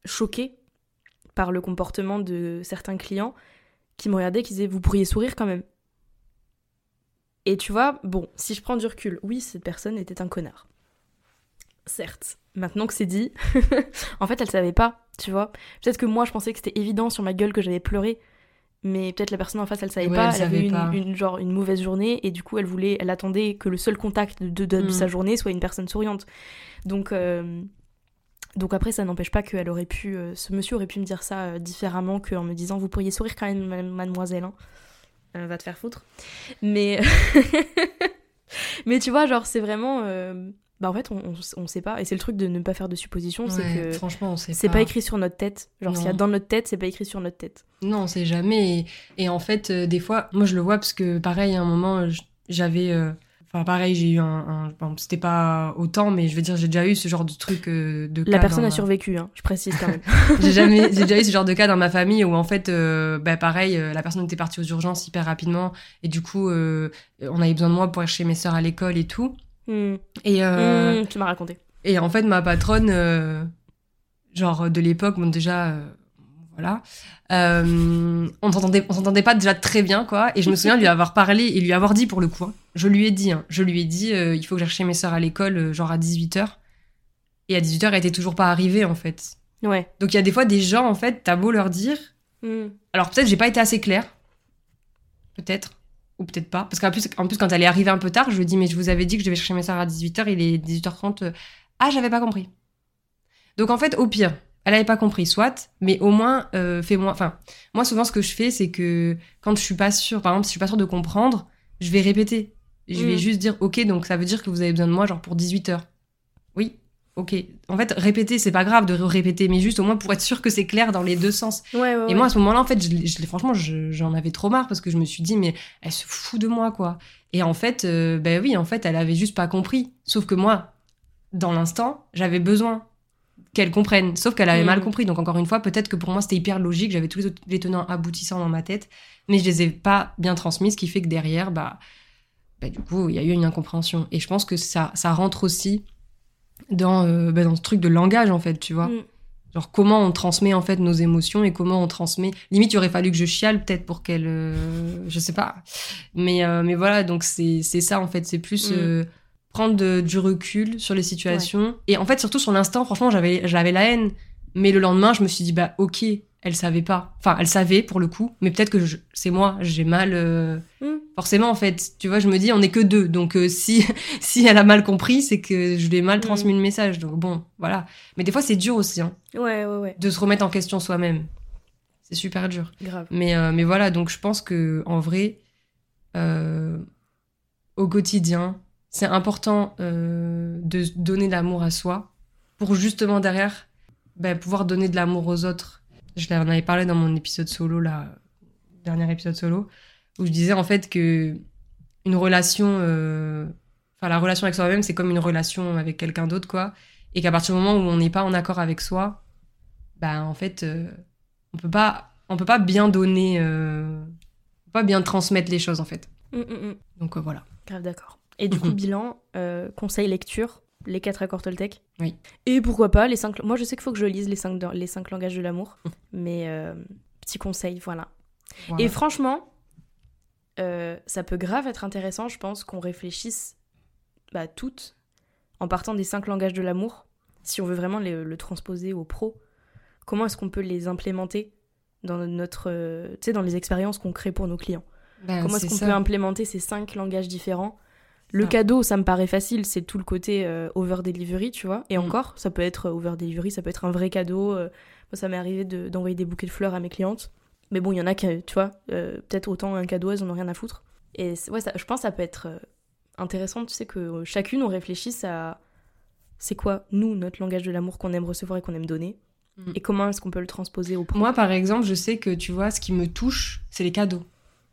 choquée par le comportement de certains clients qui me regardaient, qui disaient vous pourriez sourire quand même. Et tu vois, bon, si je prends du recul, oui, cette personne était un connard. Certes. Maintenant que c'est dit, en fait, elle savait pas, tu vois. Peut-être que moi, je pensais que c'était évident sur ma gueule que j'avais pleuré, mais peut-être la personne en face, elle savait Ouais, pas. elle Elle, avait savait une, pas. une- genre une mauvaise journée et du coup, elle voulait, elle attendait que le seul contact de, de- de Mm. sa journée soit une personne souriante. Donc, euh, donc après, ça n'empêche pas qu'elle aurait pu, euh, ce monsieur aurait pu me dire ça euh, différemment qu'en me disant, vous pourriez sourire quand même, ma- mademoiselle. hein. Euh, va te faire foutre. Mais, mais tu vois, genre, c'est vraiment. Bah, en fait, on, on, sait pas. Et c'est le truc de ne pas faire de suppositions. Ouais, c'est que franchement, on sait c'est pas. écrit sur notre tête. Genre, s'il y a Non. dans notre tête, c'est pas écrit sur notre tête. Non, on sait jamais. Et, et en fait, euh, des fois, moi, je le vois parce que, pareil, à un moment, euh, j'avais. euh, Enfin, pareil, j'ai eu un. un- bon, c'était pas autant, mais je veux dire, j'ai déjà eu ce genre de truc euh, de. La cas personne dans a survécu, hein, je précise quand même. J'ai jamais, j'ai déjà eu ce genre de cas dans ma famille où en fait, euh, bah, pareil, euh, la personne était partie aux urgences hyper rapidement et du coup, on avait besoin de moi pour aller chez mes sœurs à l'école et tout. Hmm. Et, euh, Hmm, tu m'as raconté. et en fait, ma patronne, euh, genre de l'époque, bon déjà, euh, voilà, on s'entendait, on s'entendait pas déjà très bien, quoi. Et je me souviens lui avoir parlé et lui avoir dit pour le coup, hein, je lui ai dit, hein, je lui ai dit, il faut que j'aille chercher mes sœurs à l'école, genre à 18h. Et à 18h, elle était toujours pas arrivée, en fait. Ouais. Donc il y a des fois des gens, en fait, t'as beau leur dire, Hmm. alors peut-être j'ai pas été assez claire, peut-être, ou peut-être pas, parce qu'en plus, en plus quand elle est arrivée un peu tard, je lui ai dit mais je vous avais dit que je devais chercher mes sœurs à 18h, il est 18h30, euh, ah j'avais pas compris. Donc en fait au pire, elle avait pas compris, soit, mais au moins euh, fais-moi, enfin moi souvent ce que je fais c'est que quand je suis pas sûre, par exemple si je suis pas sûre de comprendre, je vais répéter, je vais Mm. juste dire ok donc ça veut dire que vous avez besoin de moi genre pour 18h. Oui. Ok. En fait, répéter, c'est pas grave de répéter, mais juste au moins pour être sûr que c'est clair dans les deux sens. Ouais, ouais, Et moi, à ce moment-là, en fait, je, franchement, je- j'en avais trop marre parce que je me suis dit, mais elle se fout de moi, quoi. Et en fait, euh, ben oui, en fait, elle avait juste pas compris. Sauf que moi, dans l'instant, j'avais besoin qu'elle comprenne. Sauf qu'elle avait Mhm. mal compris. Donc, encore une fois, peut-être que pour moi, c'était hyper logique. J'avais tous les tenants aboutissants dans ma tête, mais je les ai pas bien transmis, ce qui fait que derrière, bah, bah, du coup, il y a eu une incompréhension. Et je pense que ça, ça rentre aussi dans, euh, bah, dans ce truc de langage, en fait, tu vois. Hmm. Genre comment on transmet en fait nos émotions et comment on transmet. Limite, il aurait fallu que je chiale peut-être pour qu'elle, euh, je sais pas. Mais euh, mais voilà, donc c'est c'est ça en fait. C'est plus Mm. prendre de- du recul sur les situations et en fait surtout sur l'instant. Franchement, j'avais j'avais la haine. Mais le lendemain, je me suis dit bah ok, elle savait pas. Enfin, elle savait pour le coup, mais peut-être que je- c'est moi, j'ai mal. euh, Hmm. Forcément, en fait, tu vois, je me dis, on est que deux. Donc, euh, si, si elle a mal compris, c'est que je lui ai mal Mm. transmis le message. Donc, bon, voilà. Mais des fois, c'est dur aussi, hein, Ouais, ouais, ouais. de se remettre en question soi-même. C'est super dur. Grave. Mais, euh, mais voilà, donc je pense que en vrai, euh, au quotidien, c'est important euh, de donner de l'amour à soi pour justement derrière ben, pouvoir donner de l'amour aux autres. Je l'en avais parlé dans mon épisode solo, là, dernier épisode solo, où je disais en fait que une relation, euh, enfin la relation avec soi-même, c'est comme une relation avec quelqu'un d'autre, quoi. Et qu'à partir du moment où on n'est pas en accord avec soi, bah en fait, euh, on peut pas, on peut pas bien donner, euh, on peut pas bien transmettre les choses en fait. Hmm, hmm, hmm. Donc euh, voilà. Grave d'accord. Et du coup, bilan, conseil lecture, les quatre accords Toltec. Oui. Et pourquoi pas les cinq. Moi, je sais qu'il faut que je lise les cinq, les cinq langages de l'amour, mais euh, petit conseil, voilà. Voilà. Et franchement, euh, ça peut grave être intéressant, je pense, qu'on réfléchisse bah, toutes en partant des cinq langages de l'amour, si on veut vraiment le, le transposer au pro. Comment est-ce qu'on peut les implémenter dans notre, euh, tu sais, dans les expériences qu'on crée pour nos clients? Ben, Comment est-ce qu'on peut implémenter ces cinq langages différents Le Ça. cadeau, ça me paraît facile, c'est tout le côté euh, over delivery, tu vois. Et Mm. encore, ça peut être over delivery, ça peut être un vrai cadeau. euh, moi, ça m'est arrivé de- d'envoyer des bouquets de fleurs à mes clientes. Mais bon, il y en a qui, tu vois, euh, peut-être autant un cadeau, elles en ont rien à foutre. Et ouais, ça- je pense que ça peut être euh, intéressant, tu sais, que euh, chacune, on réfléchisse à c'est quoi, nous, notre langage de l'amour qu'on aime recevoir et qu'on aime donner. Mm. Et comment est-ce qu'on peut le transposer au pro Moi, par exemple, je sais que tu vois, ce qui me touche, c'est les cadeaux.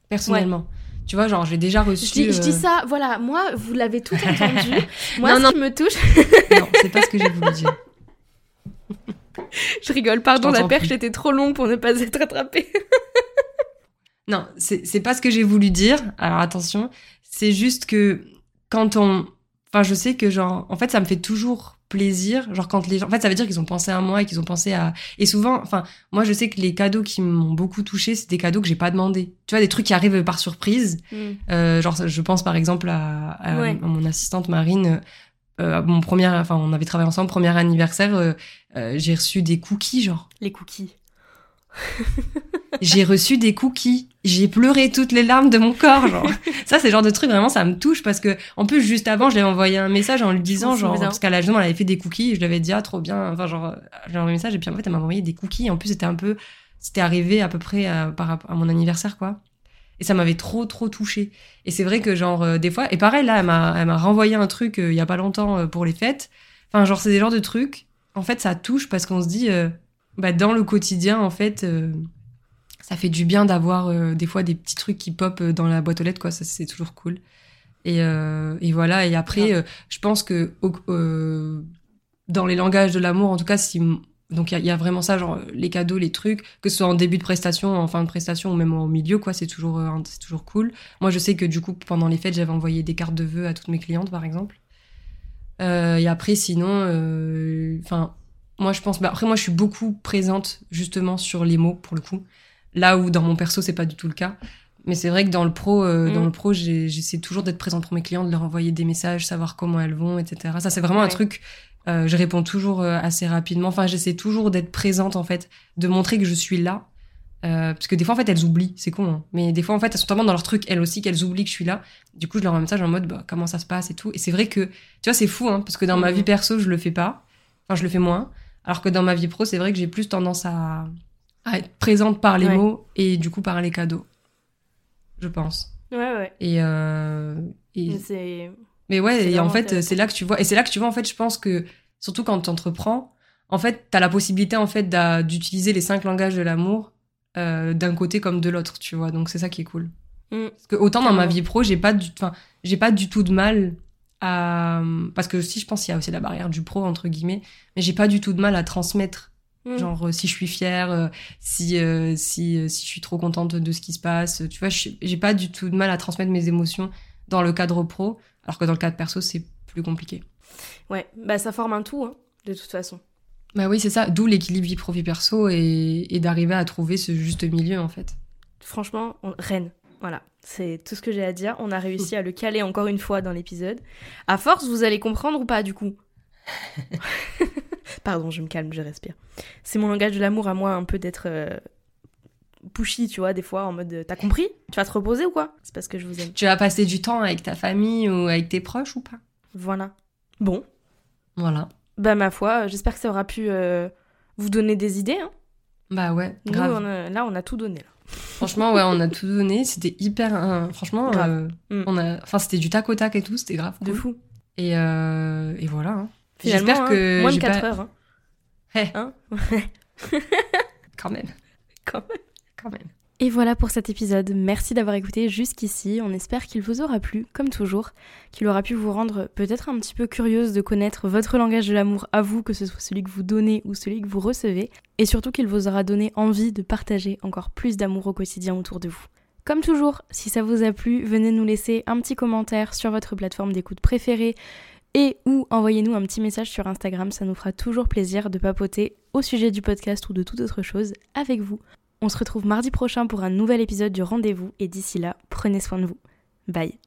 Personnellement. Tu vois, genre, j'ai déjà reçu. je dis, je dis euh, ça, voilà, moi, vous l'avez tout entendu. moi, Non, ce non. qui me touche, Non, c'est pas ce que j'ai voulu dire. Je rigole, pardon, Je la perche plus. était trop longue pour ne pas être attrapée. Non, c'est c'est pas ce que j'ai voulu dire. Alors attention, c'est juste que quand on. Enfin, je sais que, genre, en fait, ça me fait toujours plaisir. Genre, quand les gens. En fait, ça veut dire qu'ils ont pensé à moi et qu'ils ont pensé à. Et souvent, enfin, moi, je sais que les cadeaux qui m'ont beaucoup touché, c'est des cadeaux que j'ai pas demandé. Tu vois, des trucs qui arrivent par surprise. Euh, genre, je pense par exemple à, à- Ouais. à mon assistante Marine. Euh, mon premier, enfin, on avait travaillé ensemble, premier anniversaire. euh, euh, j'ai reçu des cookies, genre. Les cookies. J'ai reçu des cookies. J'ai pleuré toutes les larmes de mon corps, genre. ça, c'est le genre de truc, vraiment, ça me touche parce que, en plus, juste avant, je lui avais envoyé un message en lui disant, genre, souviens. parce qu'à la jeune, elle avait fait des cookies, et je lui avais dit, ah, trop bien. Enfin, genre, j'ai envoyé un message et puis en fait, elle m'a envoyé des cookies. En plus, c'était un peu, c'était arrivé à peu près à, par rapport à mon anniversaire, quoi. Et ça m'avait trop, trop touché. Et c'est vrai que, genre, euh, des fois, et pareil, là, elle m'a, elle m'a renvoyé un truc euh, il y a pas longtemps euh, pour les fêtes. Enfin, genre, c'est des genres de trucs. En fait, ça touche parce qu'on se dit, euh, bah, dans le quotidien, en fait, euh, ça fait du bien d'avoir euh, des fois des petits trucs qui pop euh, dans la boîte aux lettres, quoi. Ça, c'est toujours cool. Et, et voilà. Et après, euh, je pense que dans les langages de l'amour, en tout cas, si donc il y a- il y, a vraiment ça, genre les cadeaux, les trucs, que ce soit en début de prestation, en fin de prestation ou même au milieu, quoi, c'est toujours, euh, c'est toujours cool. Moi, je sais que du coup, pendant les fêtes, j'avais envoyé des cartes de vœux à toutes mes clientes, par exemple. Euh, et après, sinon, euh, enfin, moi, je pense, bah, après, moi, je suis beaucoup présente justement sur les mots pour le coup. Là où dans mon perso, c'est pas du tout le cas. Mais c'est vrai que dans le pro, euh, Mm. dans le pro, j'essaie toujours d'être présente pour mes clients, de leur envoyer des messages, savoir comment elles vont, etc. Ça, c'est vraiment un truc. euh, je réponds toujours euh, assez rapidement. Enfin, j'essaie toujours d'être présente en fait, de montrer que je suis là. Euh, parce que des fois, en fait, elles oublient, c'est con. hein. Mais des fois, en fait, elles sont tellement dans leur truc, elles aussi, qu'elles oublient que je suis là. Du coup, je leur envoie un message en mode, bah, comment ça se passe et tout. Et c'est vrai que, tu vois, c'est fou, hein, parce que dans ma Mhm. vie perso, je le fais pas. Enfin, je le fais moins. Alors que dans ma vie pro, c'est vrai que j'ai plus tendance à, à être présente par les Ouais. mots et du coup par les cadeaux. Je pense. Ouais, ouais. Et, euh, et- Mais ouais, et en fait, c'est là que tu vois. Et c'est là que tu vois, en fait, je pense que, surtout quand tu entreprends, en fait, tu as la possibilité, en fait, d'utiliser les cinq langages de l'amour euh, d'un côté comme de l'autre, tu vois. Donc, c'est ça qui est cool. Mm. Parce que autant dans ma vie pro, j'ai pas du, j'ai pas du tout de mal parce que aussi, je pense qu'il y a aussi la barrière du pro, entre guillemets, mais j'ai pas du tout de mal à transmettre Mm. Genre, euh, si je suis fière, euh, si, euh, si, si je suis trop contente de ce qui se passe. Tu vois, j'ai pas du tout de mal à transmettre mes émotions dans le cadre pro, alors que dans le cadre perso, c'est plus compliqué. Ouais, bah ça forme un tout, hein, de toute façon. Bah oui, c'est ça. D'où l'équilibre vie pro vie perso et, et d'arriver à trouver ce juste milieu, en fait. Franchement, on... reine. Voilà, c'est tout ce que j'ai à dire. On a réussi à le caler encore une fois dans l'épisode. À force, vous allez comprendre ou pas, du coup Pardon, je me calme, je respire. C'est mon langage de l'amour à moi, un peu d'être euh, pushy, tu vois, des fois, en mode T'as compris? Tu vas te reposer ou quoi? C'est parce que je vous aime. Tu vas passer du temps avec ta famille ou avec tes proches ou pas? Voilà. Bon, Voilà. bah ma foi, euh, j'espère que ça aura pu euh, vous donner des idées. Hein. Bah ouais, Nous, grave. on a- là, on a tout donné. Là. Franchement, ouais, on a tout donné. C'était hyper. franchement, Grave. euh, Mm. on a. Enfin, c'était du tac au tac et tout. C'était grave. De fou. Et, euh, et voilà. hein. J'espère hein, que moins de j'ai 4 pas- heures. Hein. Eh, Hein quand même. Quand même. Quand même. Et voilà pour cet épisode. Merci d'avoir écouté jusqu'ici. On espère qu'il vous aura plu, comme toujours, qu'il aura pu vous rendre peut-être un petit peu curieuse de connaître votre langage de l'amour à vous, que ce soit celui que vous donnez ou celui que vous recevez, et surtout qu'il vous aura donné envie de partager encore plus d'amour au quotidien autour de vous. Comme toujours, si ça vous a plu, venez nous laisser un petit commentaire sur votre plateforme d'écoute préférée et ou envoyez-nous un petit message sur Instagram, ça nous fera toujours plaisir de papoter au sujet du podcast ou de toute autre chose avec vous. On se retrouve mardi prochain pour un nouvel épisode du rendez-vous et d'ici là, prenez soin de vous. Bye.